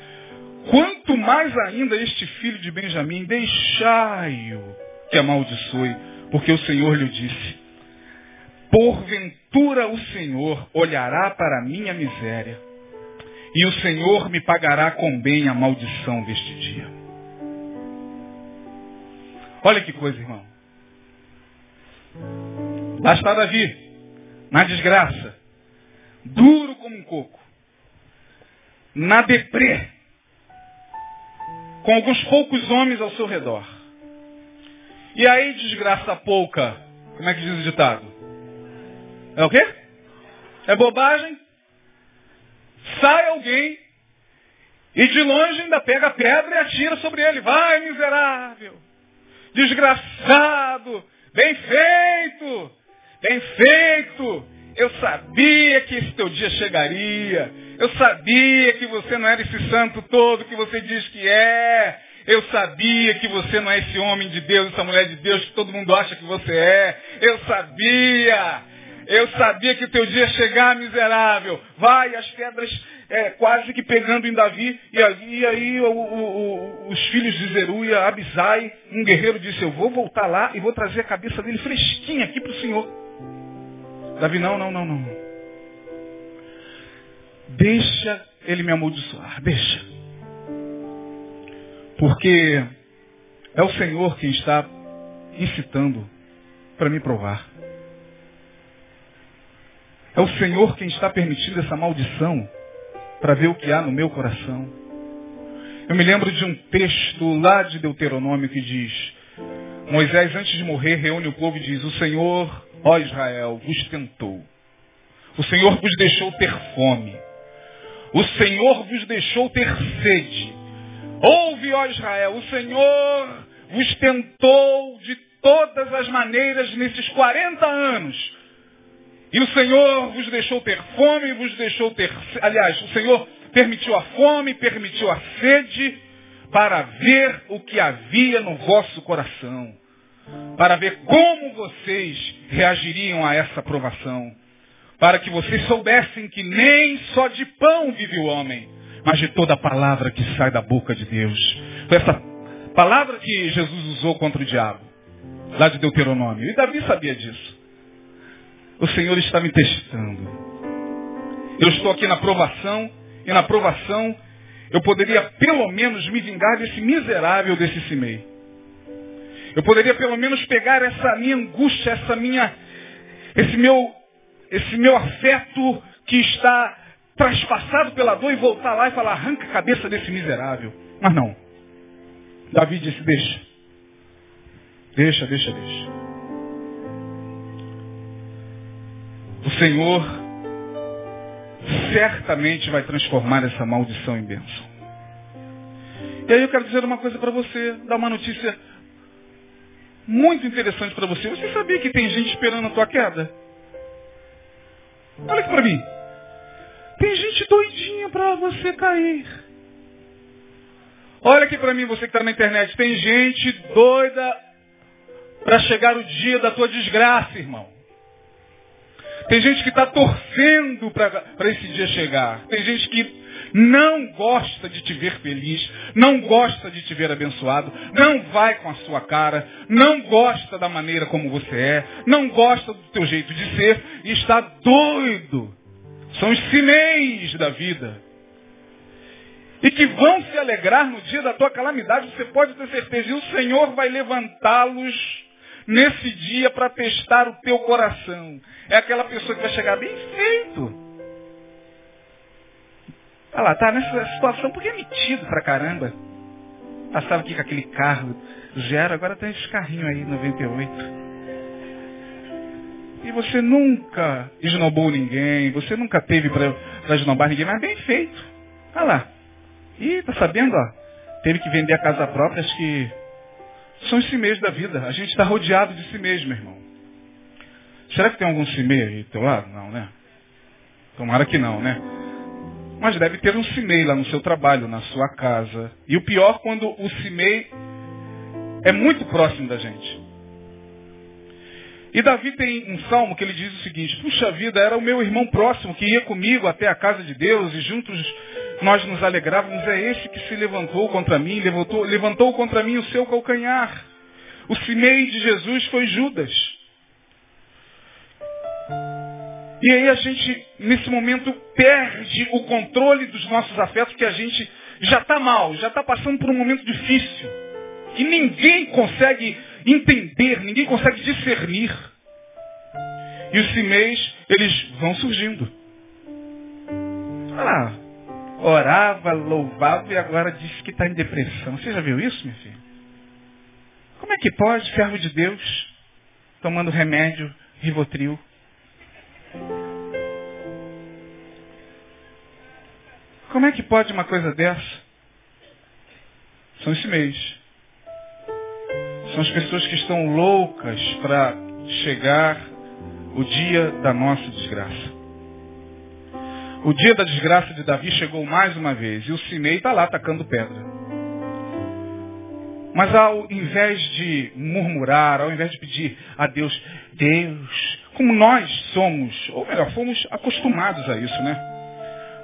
S1: Quanto mais ainda este filho de Benjamim, deixai-o que amaldiçoe, porque o Senhor lhe disse, porventura o Senhor olhará para a minha miséria, e o Senhor me pagará com bem a maldição deste dia. Olha que coisa, irmão. Lá está Davi, na desgraça, duro como um coco, na deprê, com alguns poucos homens ao seu redor. E aí, desgraça pouca, como é que diz o ditado? É o quê? É bobagem? Sai alguém e de longe ainda pega a pedra e atira sobre ele. Vai, miserável! Desgraçado! Bem feito! Bem feito! Eu sabia que esse teu dia chegaria. Eu sabia que você não era esse santo todo que você diz que é. Eu sabia que você não é esse homem de Deus, essa mulher de Deus que todo mundo acha que você é. Eu sabia. Eu sabia que o teu dia ia chegar, miserável. Vai, as pedras é, quase que pegando em Davi. E aí, e aí o, o, os filhos de Zeruia, Abisai, um guerreiro disse, eu vou voltar lá e vou trazer a cabeça dele fresquinha aqui para o Senhor. Davi, não, não, não, não. Deixa ele me amaldiçoar, deixa. Porque é o Senhor quem está incitando para me provar. É o Senhor quem está permitindo essa maldição para ver o que há no meu coração. Eu me lembro de um texto lá de Deuteronômio que diz, Moisés antes de morrer reúne o povo e diz, o Senhor, ó Israel, vos tentou. O Senhor vos deixou ter fome. O Senhor vos deixou ter sede. Ouve, ó Israel, o Senhor vos tentou de todas as maneiras nesses 40 anos e o Senhor vos deixou ter fome, vos deixou ter. Aliás, o Senhor permitiu a fome, permitiu a sede, para ver o que havia no vosso coração. Para ver como vocês reagiriam a essa provação. para que vocês soubessem que nem só de pão vive o homem, mas de toda a palavra que sai da boca de Deus. Foi essa palavra que Jesus usou contra o diabo, lá de Deuteronômio. E Davi sabia disso. O Senhor está me testando. Eu estou aqui na provação, e na provação eu poderia pelo menos me vingar desse miserável desse Simei. Eu poderia pelo menos pegar essa minha angústia, essa minha, esse meu, esse meu afeto que está traspassado pela dor e voltar lá e falar, arranca a cabeça desse miserável. Mas não. Davi disse, deixa. Deixa, deixa, deixa. O Senhor certamente vai transformar essa maldição em bênção. E aí eu quero dizer uma coisa para você, dar uma notícia muito interessante para você. Você sabia que tem gente esperando a tua queda? Olha aqui para mim. Tem gente doidinha para você cair. Olha aqui para mim, você que está na internet. Tem gente doida para chegar o dia da tua desgraça, irmão. Tem gente que está torcendo para esse dia chegar. Tem gente que não gosta de te ver feliz, não gosta de te ver abençoado, não vai com a sua cara, não gosta da maneira como você é, não gosta do teu jeito de ser e está doido. São os cineis da vida. E que vão se alegrar no dia da tua calamidade, você pode ter certeza. E o Senhor vai levantá-los nesse dia para testar o teu coração. É aquela pessoa que vai chegar bem feito. Olha lá, tá nessa situação porque é metido pra caramba. Passava aqui com aquele carro zero, agora tem esse carrinho aí, 98. E você nunca esnobou ninguém, você nunca teve para esnobar ninguém, mas bem feito. Olha lá. E tá sabendo, ó, teve que vender a casa própria, acho que são os cimeiros da vida. A gente está rodeado de si mesmo, irmão. Será que tem algum cimeiro aí do teu lado? Não, né? Tomara que não, né? Mas deve ter um cimei lá no seu trabalho, na sua casa. E o pior quando o cimei é muito próximo da gente. E Davi tem um salmo que ele diz o seguinte, puxa vida, era o meu irmão próximo que ia comigo até a casa de Deus e juntos nós nos alegrávamos, é esse que se levantou contra mim, levantou, levantou contra mim o seu calcanhar. O cimei de Jesus foi Judas. E aí a gente, nesse momento, perde o controle dos nossos afetos, que a gente já está mal, já está passando por um momento difícil. E ninguém consegue entender, ninguém consegue discernir. E os cimeis, eles vão surgindo. Olha lá, orava, louvava e agora diz que está em depressão. Você já viu isso, minha filha? Como é que pode, servo de Deus, tomando remédio, Rivotril? Como é que pode uma coisa dessa? São os mês. São as pessoas que estão loucas para chegar o dia da nossa desgraça. O dia da desgraça de Davi chegou mais uma vez e o Simei está lá atacando pedra. Mas ao invés de murmurar, ao invés de pedir a Deus, Deus, como nós somos, ou melhor, fomos acostumados a isso, né?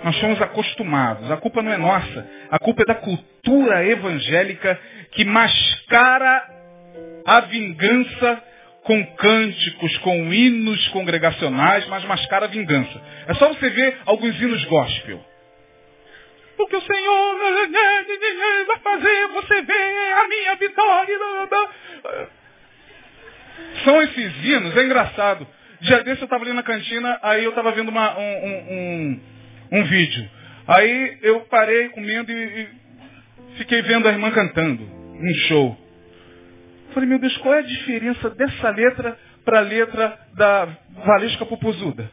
S1: Nós somos acostumados. A culpa não é nossa. A culpa é da cultura evangélica que mascara a vingança com cânticos, com hinos congregacionais, mas mascara a vingança. É só você ver alguns hinos gospel. Porque o Senhor vai fazer você ver a minha vitória. São esses hinos, é engraçado. Dia desse eu estava ali na cantina, aí eu estava vendo uma, um, um, um, um, vídeo. Aí eu parei comendo e, e fiquei vendo a irmã cantando. Um show. Falei, meu Deus, qual é a diferença dessa letra para a letra da Valesca Popozuda?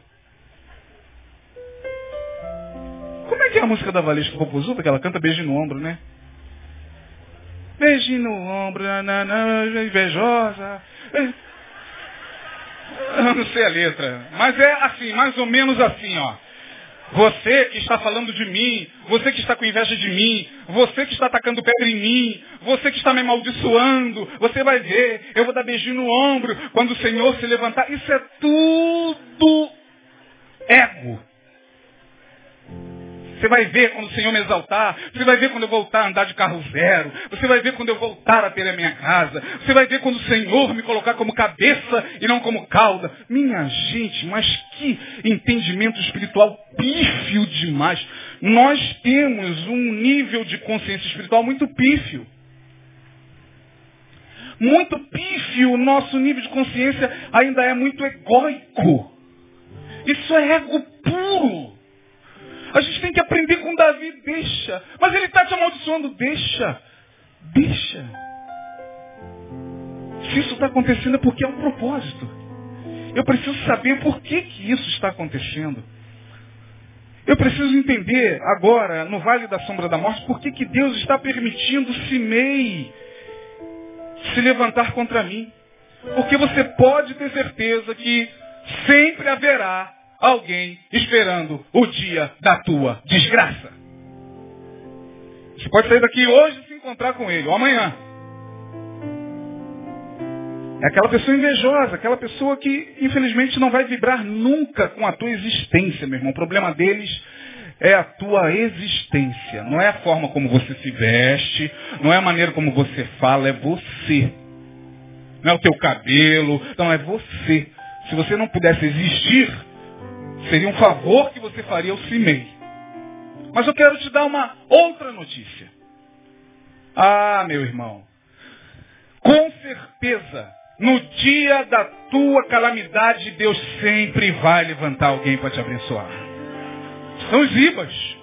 S1: Como é que é a música da Valesca Popozuda? Que ela canta beijo no ombro, né? Beijinho no ombro, nanana, invejosa. Eu não sei a letra. Mas é assim, mais ou menos assim, ó. Você que está falando de mim, você que está com inveja de mim, você que está atacando pedra em mim, você que está me amaldiçoando, você vai ver, eu vou dar beijinho no ombro quando o Senhor se levantar. Isso é tudo ego. Você vai ver quando o Senhor me exaltar. Você vai ver quando eu voltar a andar de carro zero. Você vai ver quando eu voltar a ter a minha casa. Você vai ver quando o Senhor me colocar como cabeça e não como cauda. Minha gente, mas que entendimento espiritual pífio demais. Nós temos um nível de consciência espiritual muito pífio. Muito pífio, o nosso nível de consciência ainda é muito egóico. Isso é ego puro. A gente tem que aprender com Davi, deixa. Mas ele está te amaldiçoando, deixa. Deixa. Se isso está acontecendo é porque é um propósito. Eu preciso saber por que, que isso está acontecendo. Eu preciso entender agora, no Vale da Sombra da Morte, por que, que Deus está permitindo Simei se levantar contra mim. Porque você pode ter certeza que sempre haverá alguém esperando o dia da tua desgraça. Você pode sair daqui hoje e se encontrar com ele, ou amanhã. É aquela pessoa invejosa, aquela pessoa que infelizmente não vai vibrar nunca com a tua existência, meu irmão. O problema deles é a tua existência. Não é a forma como você se veste, não é a maneira como você fala, é você. Não é o teu cabelo, não é você. Se você não pudesse existir, Seria um favor que você faria ao Simei. Mas eu quero te dar uma outra notícia. Ah, meu irmão. Com certeza, no dia da tua calamidade, Deus sempre vai levantar alguém para te abençoar. São os Ibas.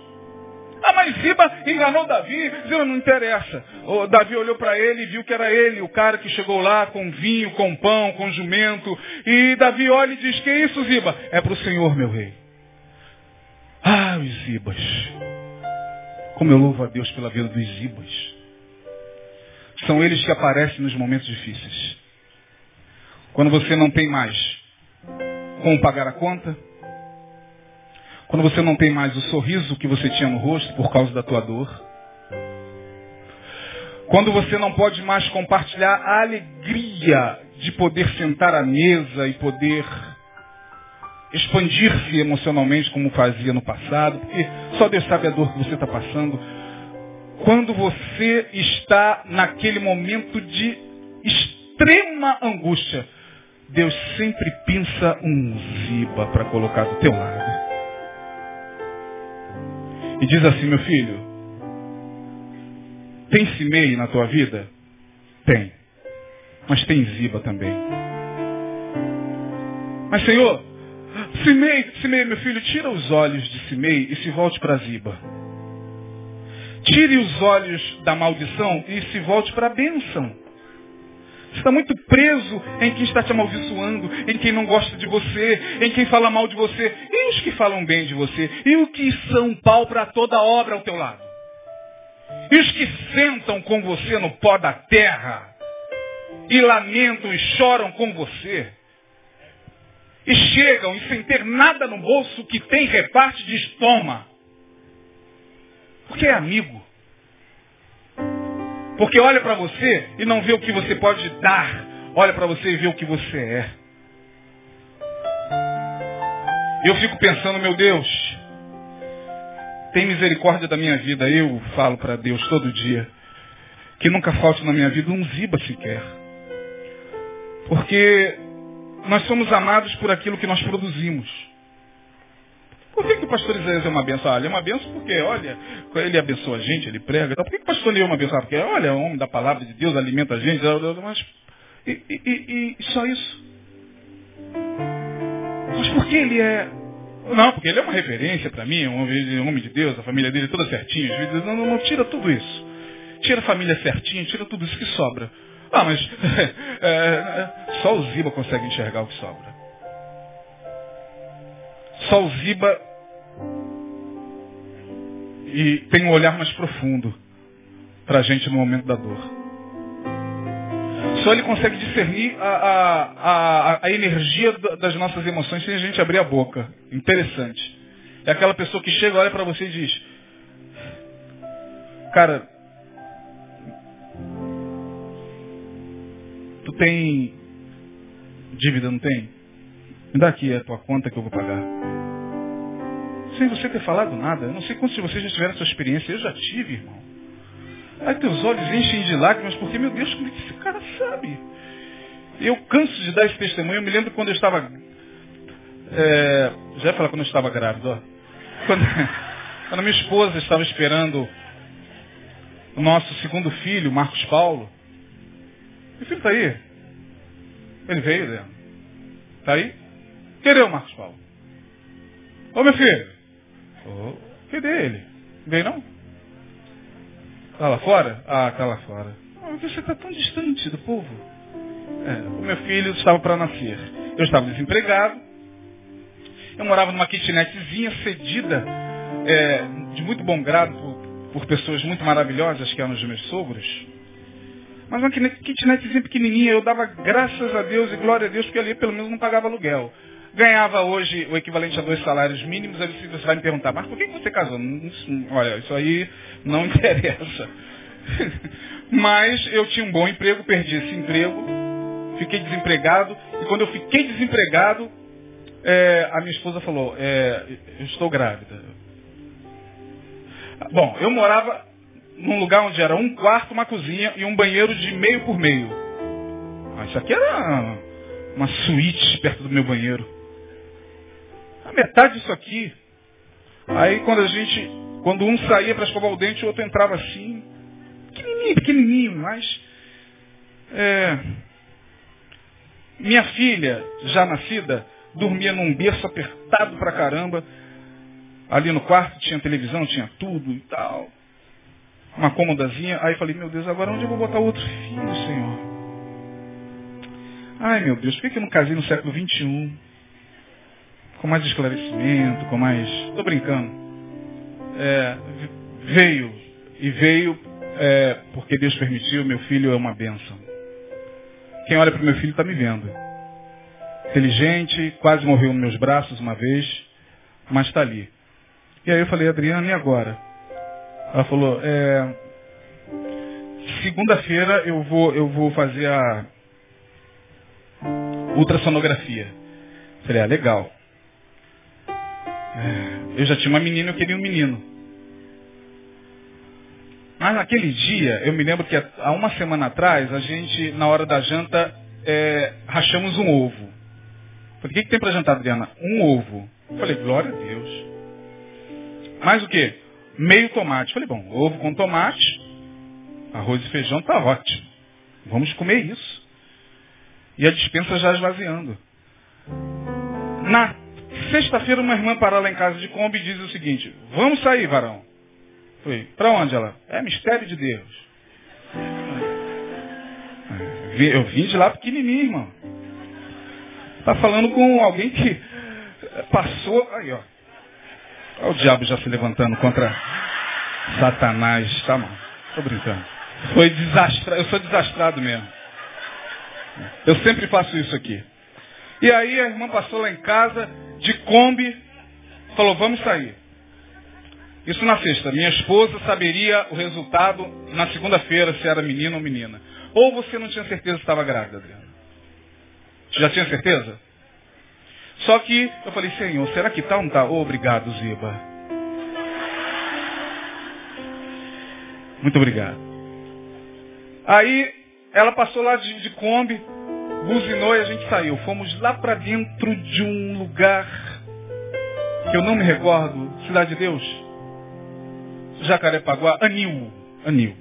S1: Ah, mas Ziba enganou Davi. Ziba não interessa. O Davi olhou para ele e viu que era ele, o cara que chegou lá com vinho, com pão, com jumento. E Davi olha e diz, que isso, Ziba? É para o Senhor, meu rei. Ah, os Zibas. Como eu louvo a Deus pela vida dos Zibas. São eles que aparecem nos momentos difíceis. Quando você não tem mais como pagar a conta, quando você não tem mais o sorriso que você tinha no rosto por causa da tua dor. Quando você não pode mais compartilhar a alegria de poder sentar à mesa e poder expandir-se emocionalmente como fazia no passado, porque só Deus sabe a dor que você está passando. Quando você está naquele momento de extrema angústia, Deus sempre pinça um ziba para colocar do teu lado. E diz assim, meu filho, tem Simei na tua vida? Tem. Mas tem Ziba também. Mas Senhor, Simei, Simei, meu filho, tira os olhos de Simei e se volte para Ziba. Tire os olhos da maldição e se volte para a bênção. Está muito preso em quem está te amaldiçoando, em quem não gosta de você, em quem fala mal de você. E os que falam bem de você? E os que são pau para toda obra ao teu lado? E os que sentam com você no pó da terra e lamentam e choram com você? E chegam e sem ter nada no bolso que tem reparte de estoma. Porque é amigo. Porque olha para você e não vê o que você pode dar. Olha para você e vê o que você é. Eu fico pensando, meu Deus, tem misericórdia da minha vida. Eu falo para Deus todo dia. Que nunca falte na minha vida um ziba sequer. Porque nós somos amados por aquilo que nós produzimos. Por que, que o pastor Isaías é uma benção? Ah, ele é uma benção porque, olha, ele abençoa a gente, ele prega. Por que, o pastor uma benção? Porque, olha, um homem da palavra de Deus, alimenta a gente. Mas, e, e, e só isso? Mas por que ele é... Não, porque ele é uma referência para mim, um homem de Deus, a família dele é toda certinha. Não, não, não, tira tudo isso. Tira a família certinha, tira tudo isso que sobra. Ah, mas é, é, só o Ziba consegue enxergar o que sobra. Só o Ziba e tem um olhar mais profundo para a gente no momento da dor. Só ele consegue discernir a, a, a, a, energia das nossas emoções sem a gente abrir a boca. Interessante. É aquela pessoa que chega, olha para você e diz, cara, tu tem dívida, não tem? Me dá aqui a tua conta que eu vou pagar. Sem você ter falado nada. Eu não sei quantos de vocês já tiveram essa experiência. Eu já tive, irmão. Aí teus olhos enchem de lágrimas, porque, meu Deus, como é que esse cara sabe? Eu canso de dar esse testemunho. Eu me lembro quando eu estava. É, já ia falar quando eu estava grávida. Ó. Quando, quando minha esposa estava esperando o nosso segundo filho, Marcos Paulo. Meu filho está aí. Ele veio, Leandro. Está aí? Cadê o Marcos Paulo? Ô meu filho. Oh, cadê ele? Veio não? Está lá fora? Ah, está lá fora. Oh, você está tão distante do povo. É, o meu filho estava para nascer. Eu estava desempregado. Eu morava numa kitnetzinha cedida, é, de muito bom grado por, por, pessoas muito maravilhosas, que eram os meus sogros. Mas uma kitnetzinha pequenininha, eu dava graças a Deus e glória a Deus, porque ali pelo menos não pagava aluguel. Ganhava hoje o equivalente a dois salários mínimos, aí você vai me perguntar, mas por que você casou? Olha, isso aí não interessa. Mas eu tinha um bom emprego, perdi esse emprego, fiquei desempregado, e quando eu fiquei desempregado, é, a minha esposa falou, é, eu estou grávida. Bom, eu morava num lugar onde era um quarto, uma cozinha e um banheiro de meio por meio. Ah, isso aqui era uma suíte perto do meu banheiro. A metade disso aqui. Aí quando a gente, quando um saía para escovar o dente, o outro entrava assim, pequenininho, pequenininho, mas é, minha filha, já nascida, dormia num berço apertado pra caramba. Ali no quarto tinha televisão, tinha tudo e tal. Uma cômodazinha. Aí falei, meu Deus, agora onde eu vou botar outro filho, Senhor? Ai, meu Deus, por que, eu não casei no século XXI? Com mais esclarecimento, com mais... Estou brincando. É, veio. E veio é, porque Deus permitiu, meu filho é uma bênção. Quem olha para o meu filho está me vendo inteligente, quase morreu nos meus braços uma vez, mas está ali. E aí eu falei, Adriana, e agora? Ela falou, é, segunda-feira eu vou, eu vou fazer a ultrassonografia. Falei, ah, legal. Eu já tinha uma menina, eu queria um menino. Mas naquele dia, eu me lembro que há uma semana atrás, a gente, na hora da janta, é, rachamos um ovo. Falei, o que, que tem para jantar, Adriana? Um ovo. Falei, glória a Deus. Mais o quê? Meio tomate. Falei, bom, ovo com tomate, arroz e feijão tá ótimo. Vamos comer isso. E a dispensa já esvaziando. Na sexta-feira, uma irmã para lá em casa de Kombi e diz o seguinte, vamos sair, varão. Falei, para onde ela? É mistério de Deus. Eu vim de lá pequenininho, irmão. Está falando com alguém que passou. Aí, ó. Olha o diabo já se levantando contra Satanás. Tá, mano? Tô brincando. Foi desastrado. Eu sou desastrado mesmo. Eu sempre faço isso aqui. E aí a irmã passou lá em casa, de Kombi, falou, vamos sair. Isso na sexta. Minha esposa saberia o resultado na segunda-feira, se era menino ou menina. Ou você não tinha certeza que estava grávida, Adriana? Já tinha certeza? Só que eu falei, Senhor, será que tá ou não tá? Oh, obrigado, Ziba. Muito obrigado. Aí ela passou lá de, de Kombi, buzinou e a gente saiu. Fomos lá para dentro de um lugar que eu não me recordo, Cidade de Deus, Jacarepaguá, Anil. Anil.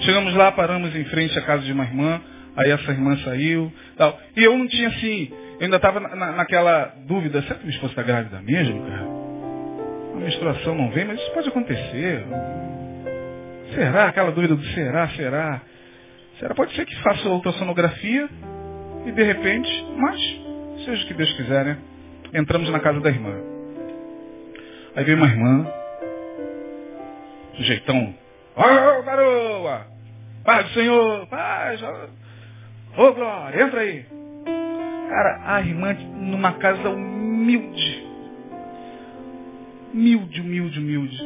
S1: Chegamos lá, paramos em frente à casa de uma irmã. Aí essa irmã saiu. Tal. E eu não tinha assim, eu ainda estava na, naquela dúvida, será que minha esposa está grávida mesmo, cara? A menstruação não vem, mas isso pode acontecer. Será? Aquela dúvida do será, será? Será? Pode ser que faça outra sonografia e de repente, mas seja o que Deus quiser, né? Entramos na casa da irmã. Aí veio uma irmã, jeitão. Ô, oh, garoa! Paz do Senhor! Paz! Ô, oh, Glória, entra aí. Cara, a irmã numa casa humilde. Humilde, humilde, humilde.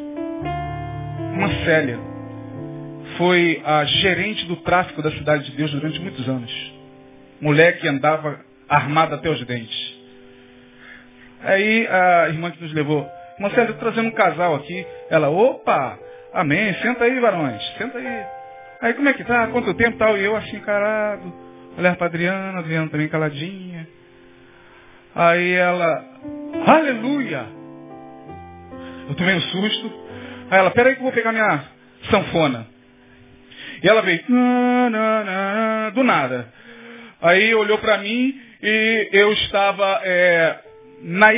S1: Uma Célia. Foi a gerente do tráfico da cidade de Deus durante muitos anos. Mulher que andava armada até os dentes. Aí a irmã que nos levou, Marcelo, estou trazendo um casal aqui. Ela, opa, amém, senta aí, varões, senta aí. Aí como é que tá? Quanto tempo tal? E eu assim, encarado. Olhar para Adriana, Adriana também caladinha. Aí ela, aleluia! Eu tomei um susto. Aí ela, peraí que eu vou pegar minha sanfona. E ela veio, do nada. Aí olhou para mim e eu estava é, na,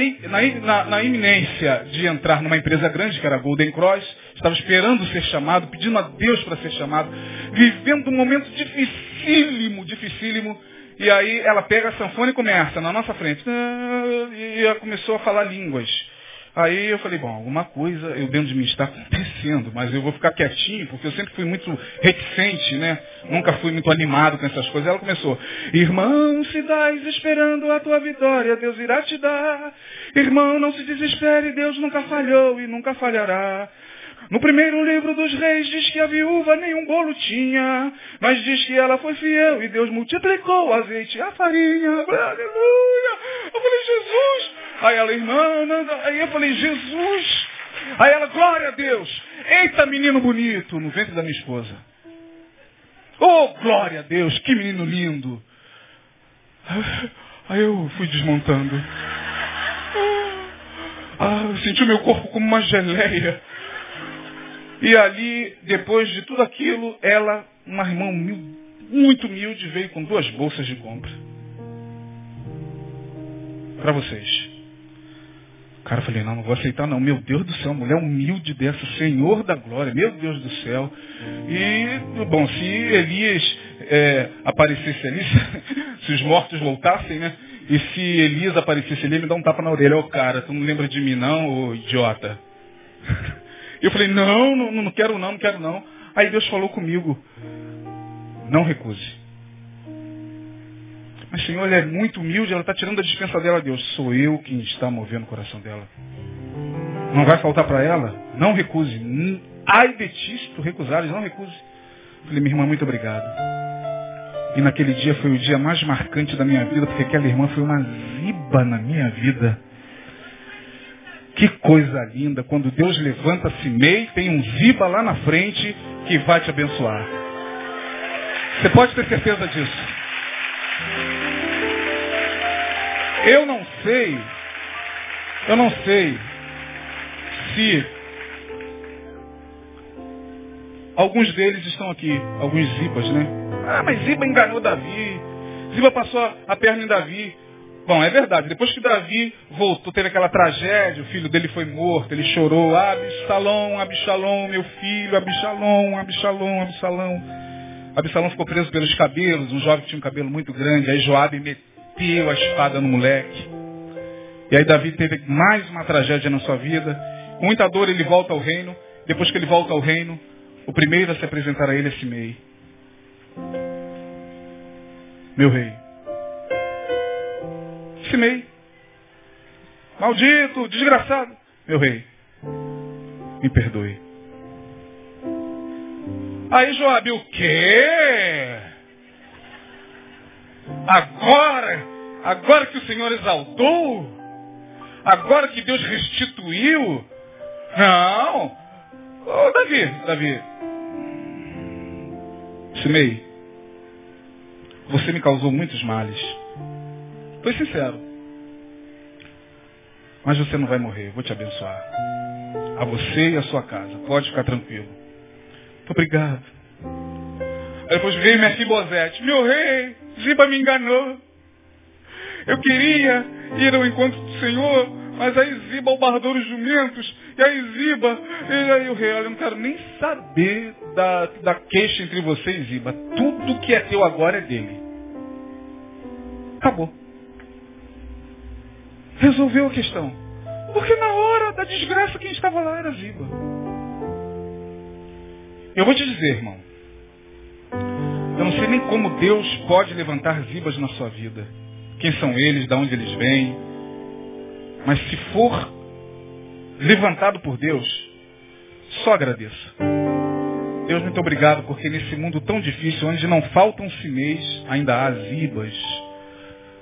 S1: na, na, iminência de entrar numa empresa grande, que era a Golden Cross, estava esperando ser chamado, pedindo a Deus para ser chamado, vivendo um momento dificílimo, dificílimo. E aí ela pega a sanfona e começa na nossa frente. E começou a falar línguas. Aí eu falei, bom, alguma coisa eu dentro de mim está acontecendo, mas eu vou ficar quietinho, porque eu sempre fui muito reticente, né? Nunca fui muito animado com essas coisas. Ela começou, irmão, se dás esperando a tua vitória, Deus irá te dar. Irmão, não se desespere, Deus nunca falhou e nunca falhará. No primeiro livro dos reis diz que a viúva nenhum bolo tinha, mas diz que ela foi fiel e Deus multiplicou o azeite e a farinha. Aleluia! Eu falei, Jesus! Aí ela, irmã, aí eu falei, Jesus! Aí ela, glória a Deus! Eita menino bonito no ventre da minha esposa. Oh, glória a Deus, que menino lindo! Aí eu fui desmontando. Ah, eu senti o meu corpo como uma geleia. E ali, depois de tudo aquilo, ela, uma irmã muito humilde, veio com duas bolsas de compra. Para vocês. Cara, eu falei, não, não vou aceitar não. Meu Deus do céu, mulher humilde dessa, Senhor da glória, meu Deus do céu. E, bom, se Elias é, aparecesse ali, se os mortos voltassem, né? E se Elias aparecesse ali, me dá um tapa na orelha. Ô cara, tu não lembra de mim não, ô idiota? Eu falei, não, não, não quero não, não quero não. Aí Deus falou comigo, não recuse. Mas Senhor, ela é muito humilde, ela está tirando a dispensa dela, Deus. Sou eu quem está movendo o coração dela. Não vai faltar para ela? Não recuse. Ai de ti se tu recusares, não recuse. Falei, minha irmã, muito obrigado. E naquele dia foi o dia mais marcante da minha vida, porque aquela irmã foi uma ziba na minha vida. Que coisa linda, quando Deus levanta Simei, tem um Ziba lá na frente que vai te abençoar. Você pode ter certeza disso. Eu não sei, eu não sei se alguns deles estão aqui, alguns Zibas, né? Ah, mas Ziba enganou Davi. Ziba passou a perna em Davi. Bom, é verdade. Depois que Davi voltou, teve aquela tragédia, o filho dele foi morto, ele chorou, Absalom, Absalom, meu filho, Absalom, Absalom, Absalom. Absalom ficou preso pelos cabelos, um jovem que tinha um cabelo muito grande, aí Joabe meteu a espada no moleque. E aí Davi teve mais uma tragédia na sua vida. Com muita dor ele volta ao reino. Depois que ele volta ao reino, o primeiro a se apresentar a ele é Simei. Meu rei, Simei. Maldito, desgraçado. Meu rei, me perdoe. Aí Joabe, o quê? Agora, agora que o Senhor exaltou, agora que Deus restituiu, não. Ô, Davi, Davi, Simei, você me causou muitos males. Foi sincero. Mas você não vai morrer, vou te abençoar. A você e a sua casa. Pode ficar tranquilo. Muito obrigado. Aí depois veio Mefibosete. Meu rei, Ziba me enganou. Eu queria ir ao encontro do Senhor, mas aí Ziba albardou os jumentos. E aí Ziba, e aí o rei, olha, eu não quero nem saber da, da queixa entre você e Ziba. Tudo que é teu agora é dele. Acabou resolveu a questão. Porque na hora da desgraça quem estava lá era Ziba. Eu vou te dizer, irmão. Eu não sei nem como Deus pode levantar Zibas na sua vida. Quem são eles, de onde eles vêm. Mas se for levantado por Deus, só agradeça. Deus, muito obrigado, porque nesse mundo tão difícil, onde não faltam sinês, ainda há zibas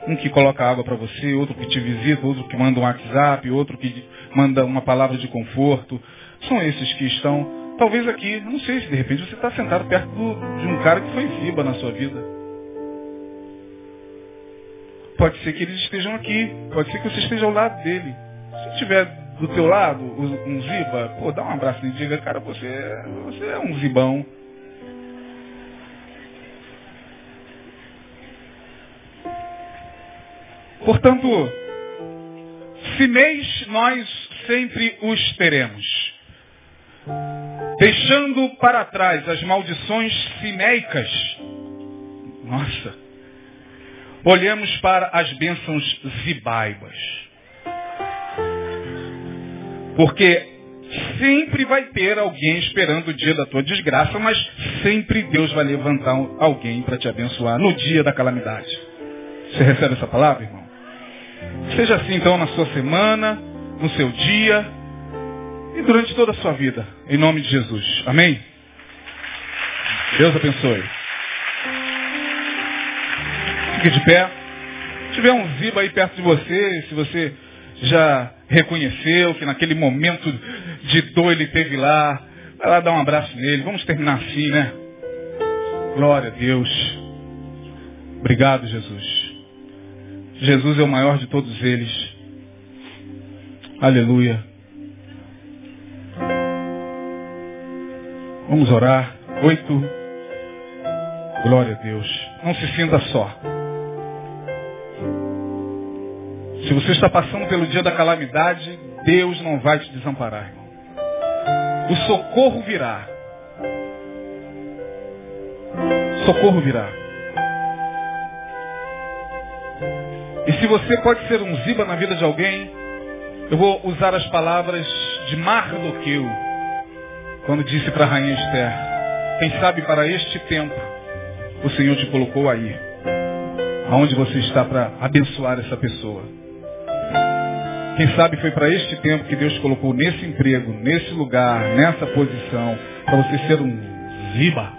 S1: Um que coloca água para você, outro que te visita, outro que manda um WhatsApp, outro que manda uma palavra de conforto. São esses que estão, talvez aqui, não sei se de repente você está sentado perto do, de um cara que foi ziba na sua vida. Pode ser que eles estejam aqui, pode ser que você esteja ao lado dele. Se estiver do teu lado um ziba, pô, dá um abraço e diga, cara, você, você é um zibão. Portanto, finéis nós sempre os teremos. Deixando para trás as maldições sinéicas. Nossa. Olhemos para as bênçãos zibaibas. Porque sempre vai ter alguém esperando o dia da tua desgraça, mas sempre Deus vai levantar alguém para te abençoar no dia da calamidade. Você recebe essa palavra, irmão? Seja assim então na sua semana, no seu dia e durante toda a sua vida. Em nome de Jesus. Amém? Deus abençoe. Fique de pé. Se tiver um ziba aí perto de você, se você já reconheceu que naquele momento de dor ele teve lá, vai lá dar um abraço nele. Vamos terminar assim, né? Glória a Deus. Obrigado, Jesus. Jesus é o maior de todos eles. Aleluia. Vamos orar. Oito. Glória a Deus. Não se sinta só. Se você está passando pelo dia da calamidade, Deus não vai te desamparar, irmão. O socorro virá. Socorro virá. E se você pode ser um ziba na vida de alguém, eu vou usar as palavras de Mardoqueu, quando disse para a rainha Esther, quem sabe para este tempo o Senhor te colocou aí, aonde você está para abençoar essa pessoa. Quem sabe foi para este tempo que Deus colocou nesse emprego, nesse lugar, nessa posição, para você ser um ziba.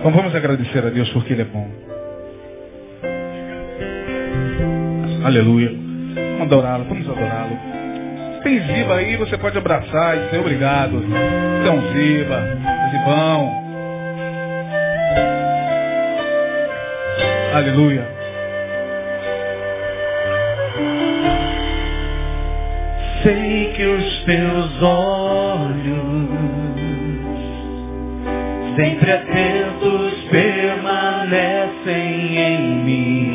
S1: Então vamos agradecer a Deus porque Ele é bom. Aleluia. Vamos adorá-lo, vamos adorá-lo. Tem Ziba aí, você pode abraçar e dizer obrigado. Um Ziba, Zibão. Aleluia.
S2: Sei que os teus olhos, sempre atentos, permanecem em mim.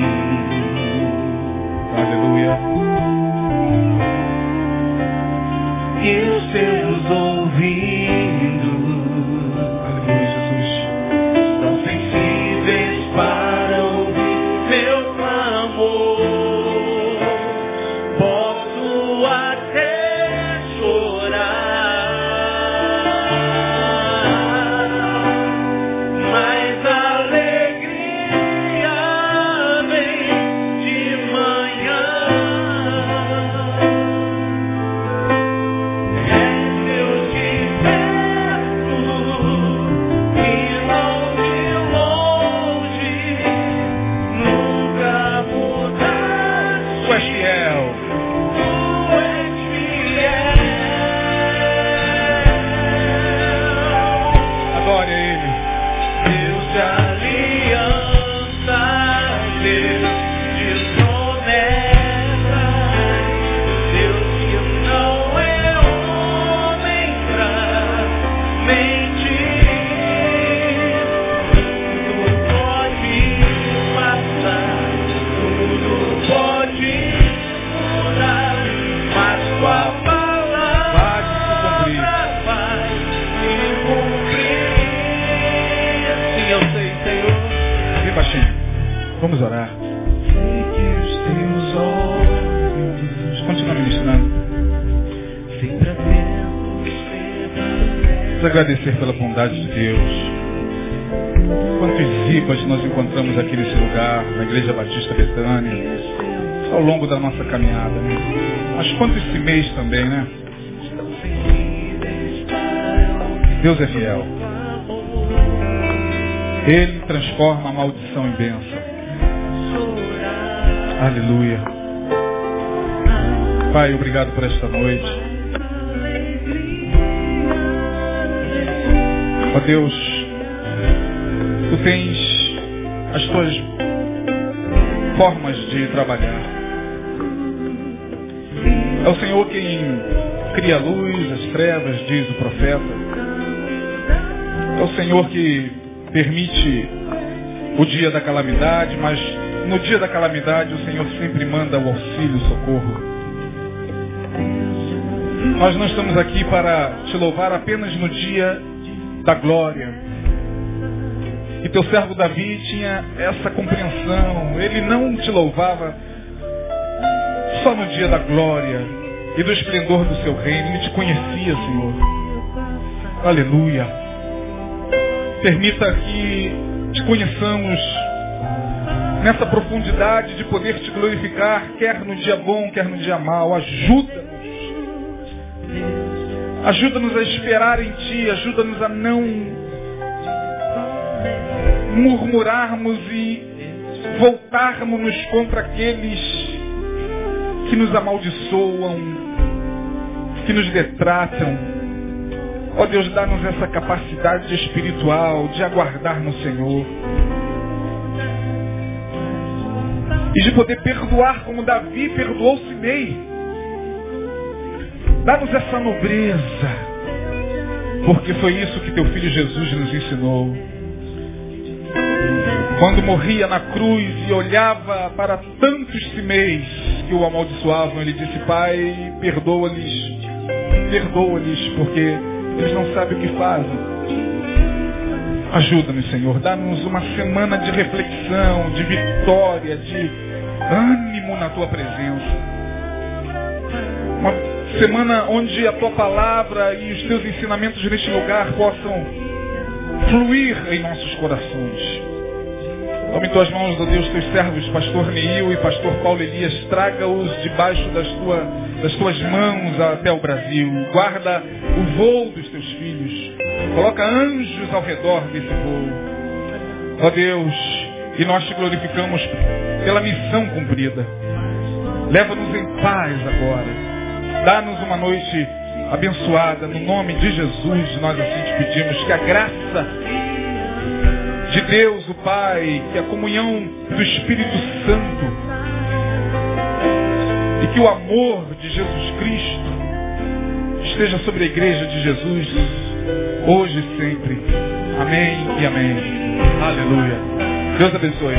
S1: Mês também, né? Deus é fiel. Ele transforma a maldição em bênção. Aleluia. Pai, obrigado por esta noite. Ó Deus, Tu tens as Tuas formas de trabalhar. Quem cria a luz, as trevas, diz o profeta. É o Senhor que permite o dia da calamidade, mas no dia da calamidade o Senhor sempre manda o auxílio, o socorro. Nós não estamos aqui para te louvar apenas no dia da glória. E teu servo Davi tinha essa compreensão. Ele não te louvava só no dia da glória e do esplendor do seu reino. Ele te conhecia, Senhor. Aleluia. Permita que te conheçamos nessa profundidade de poder te glorificar, quer no dia bom, quer no dia mau. Ajuda-nos. Ajuda-nos a esperar em Ti, ajuda-nos a não murmurarmos e voltarmos contra aqueles que nos amaldiçoam, que nos detratam. Ó oh Deus, dá-nos essa capacidade espiritual de aguardar no Senhor. E de poder perdoar como Davi perdoou Simei. Dá-nos essa nobreza. Porque foi isso que teu filho Jesus nos ensinou. Quando morria na cruz e olhava para tantos cimeis que o amaldiçoavam, ele disse, Pai, perdoa-lhes, perdoa-lhes, porque eles não sabem o que fazem. Ajuda-nos, Senhor, dá-nos uma semana de reflexão, de vitória, de ânimo na tua presença. Uma semana onde a tua palavra e os teus ensinamentos neste lugar possam fluir em nossos corações. Tome tuas mãos, ó Deus, teus servos, pastor Neil e pastor Paulo Elias, traga-os debaixo das, tua, das tuas mãos até o Brasil. Guarda o voo dos teus filhos. Coloca anjos ao redor desse voo. Ó Deus, e nós te glorificamos pela missão cumprida. Leva-nos em paz agora. Dá-nos uma noite abençoada. No nome de Jesus, nós assim te pedimos que a graça de Deus, o Pai, que a comunhão do Espírito Santo e que o amor de Jesus Cristo esteja sobre a igreja de Jesus, hoje e sempre. Amém e amém. Aleluia. Deus abençoe.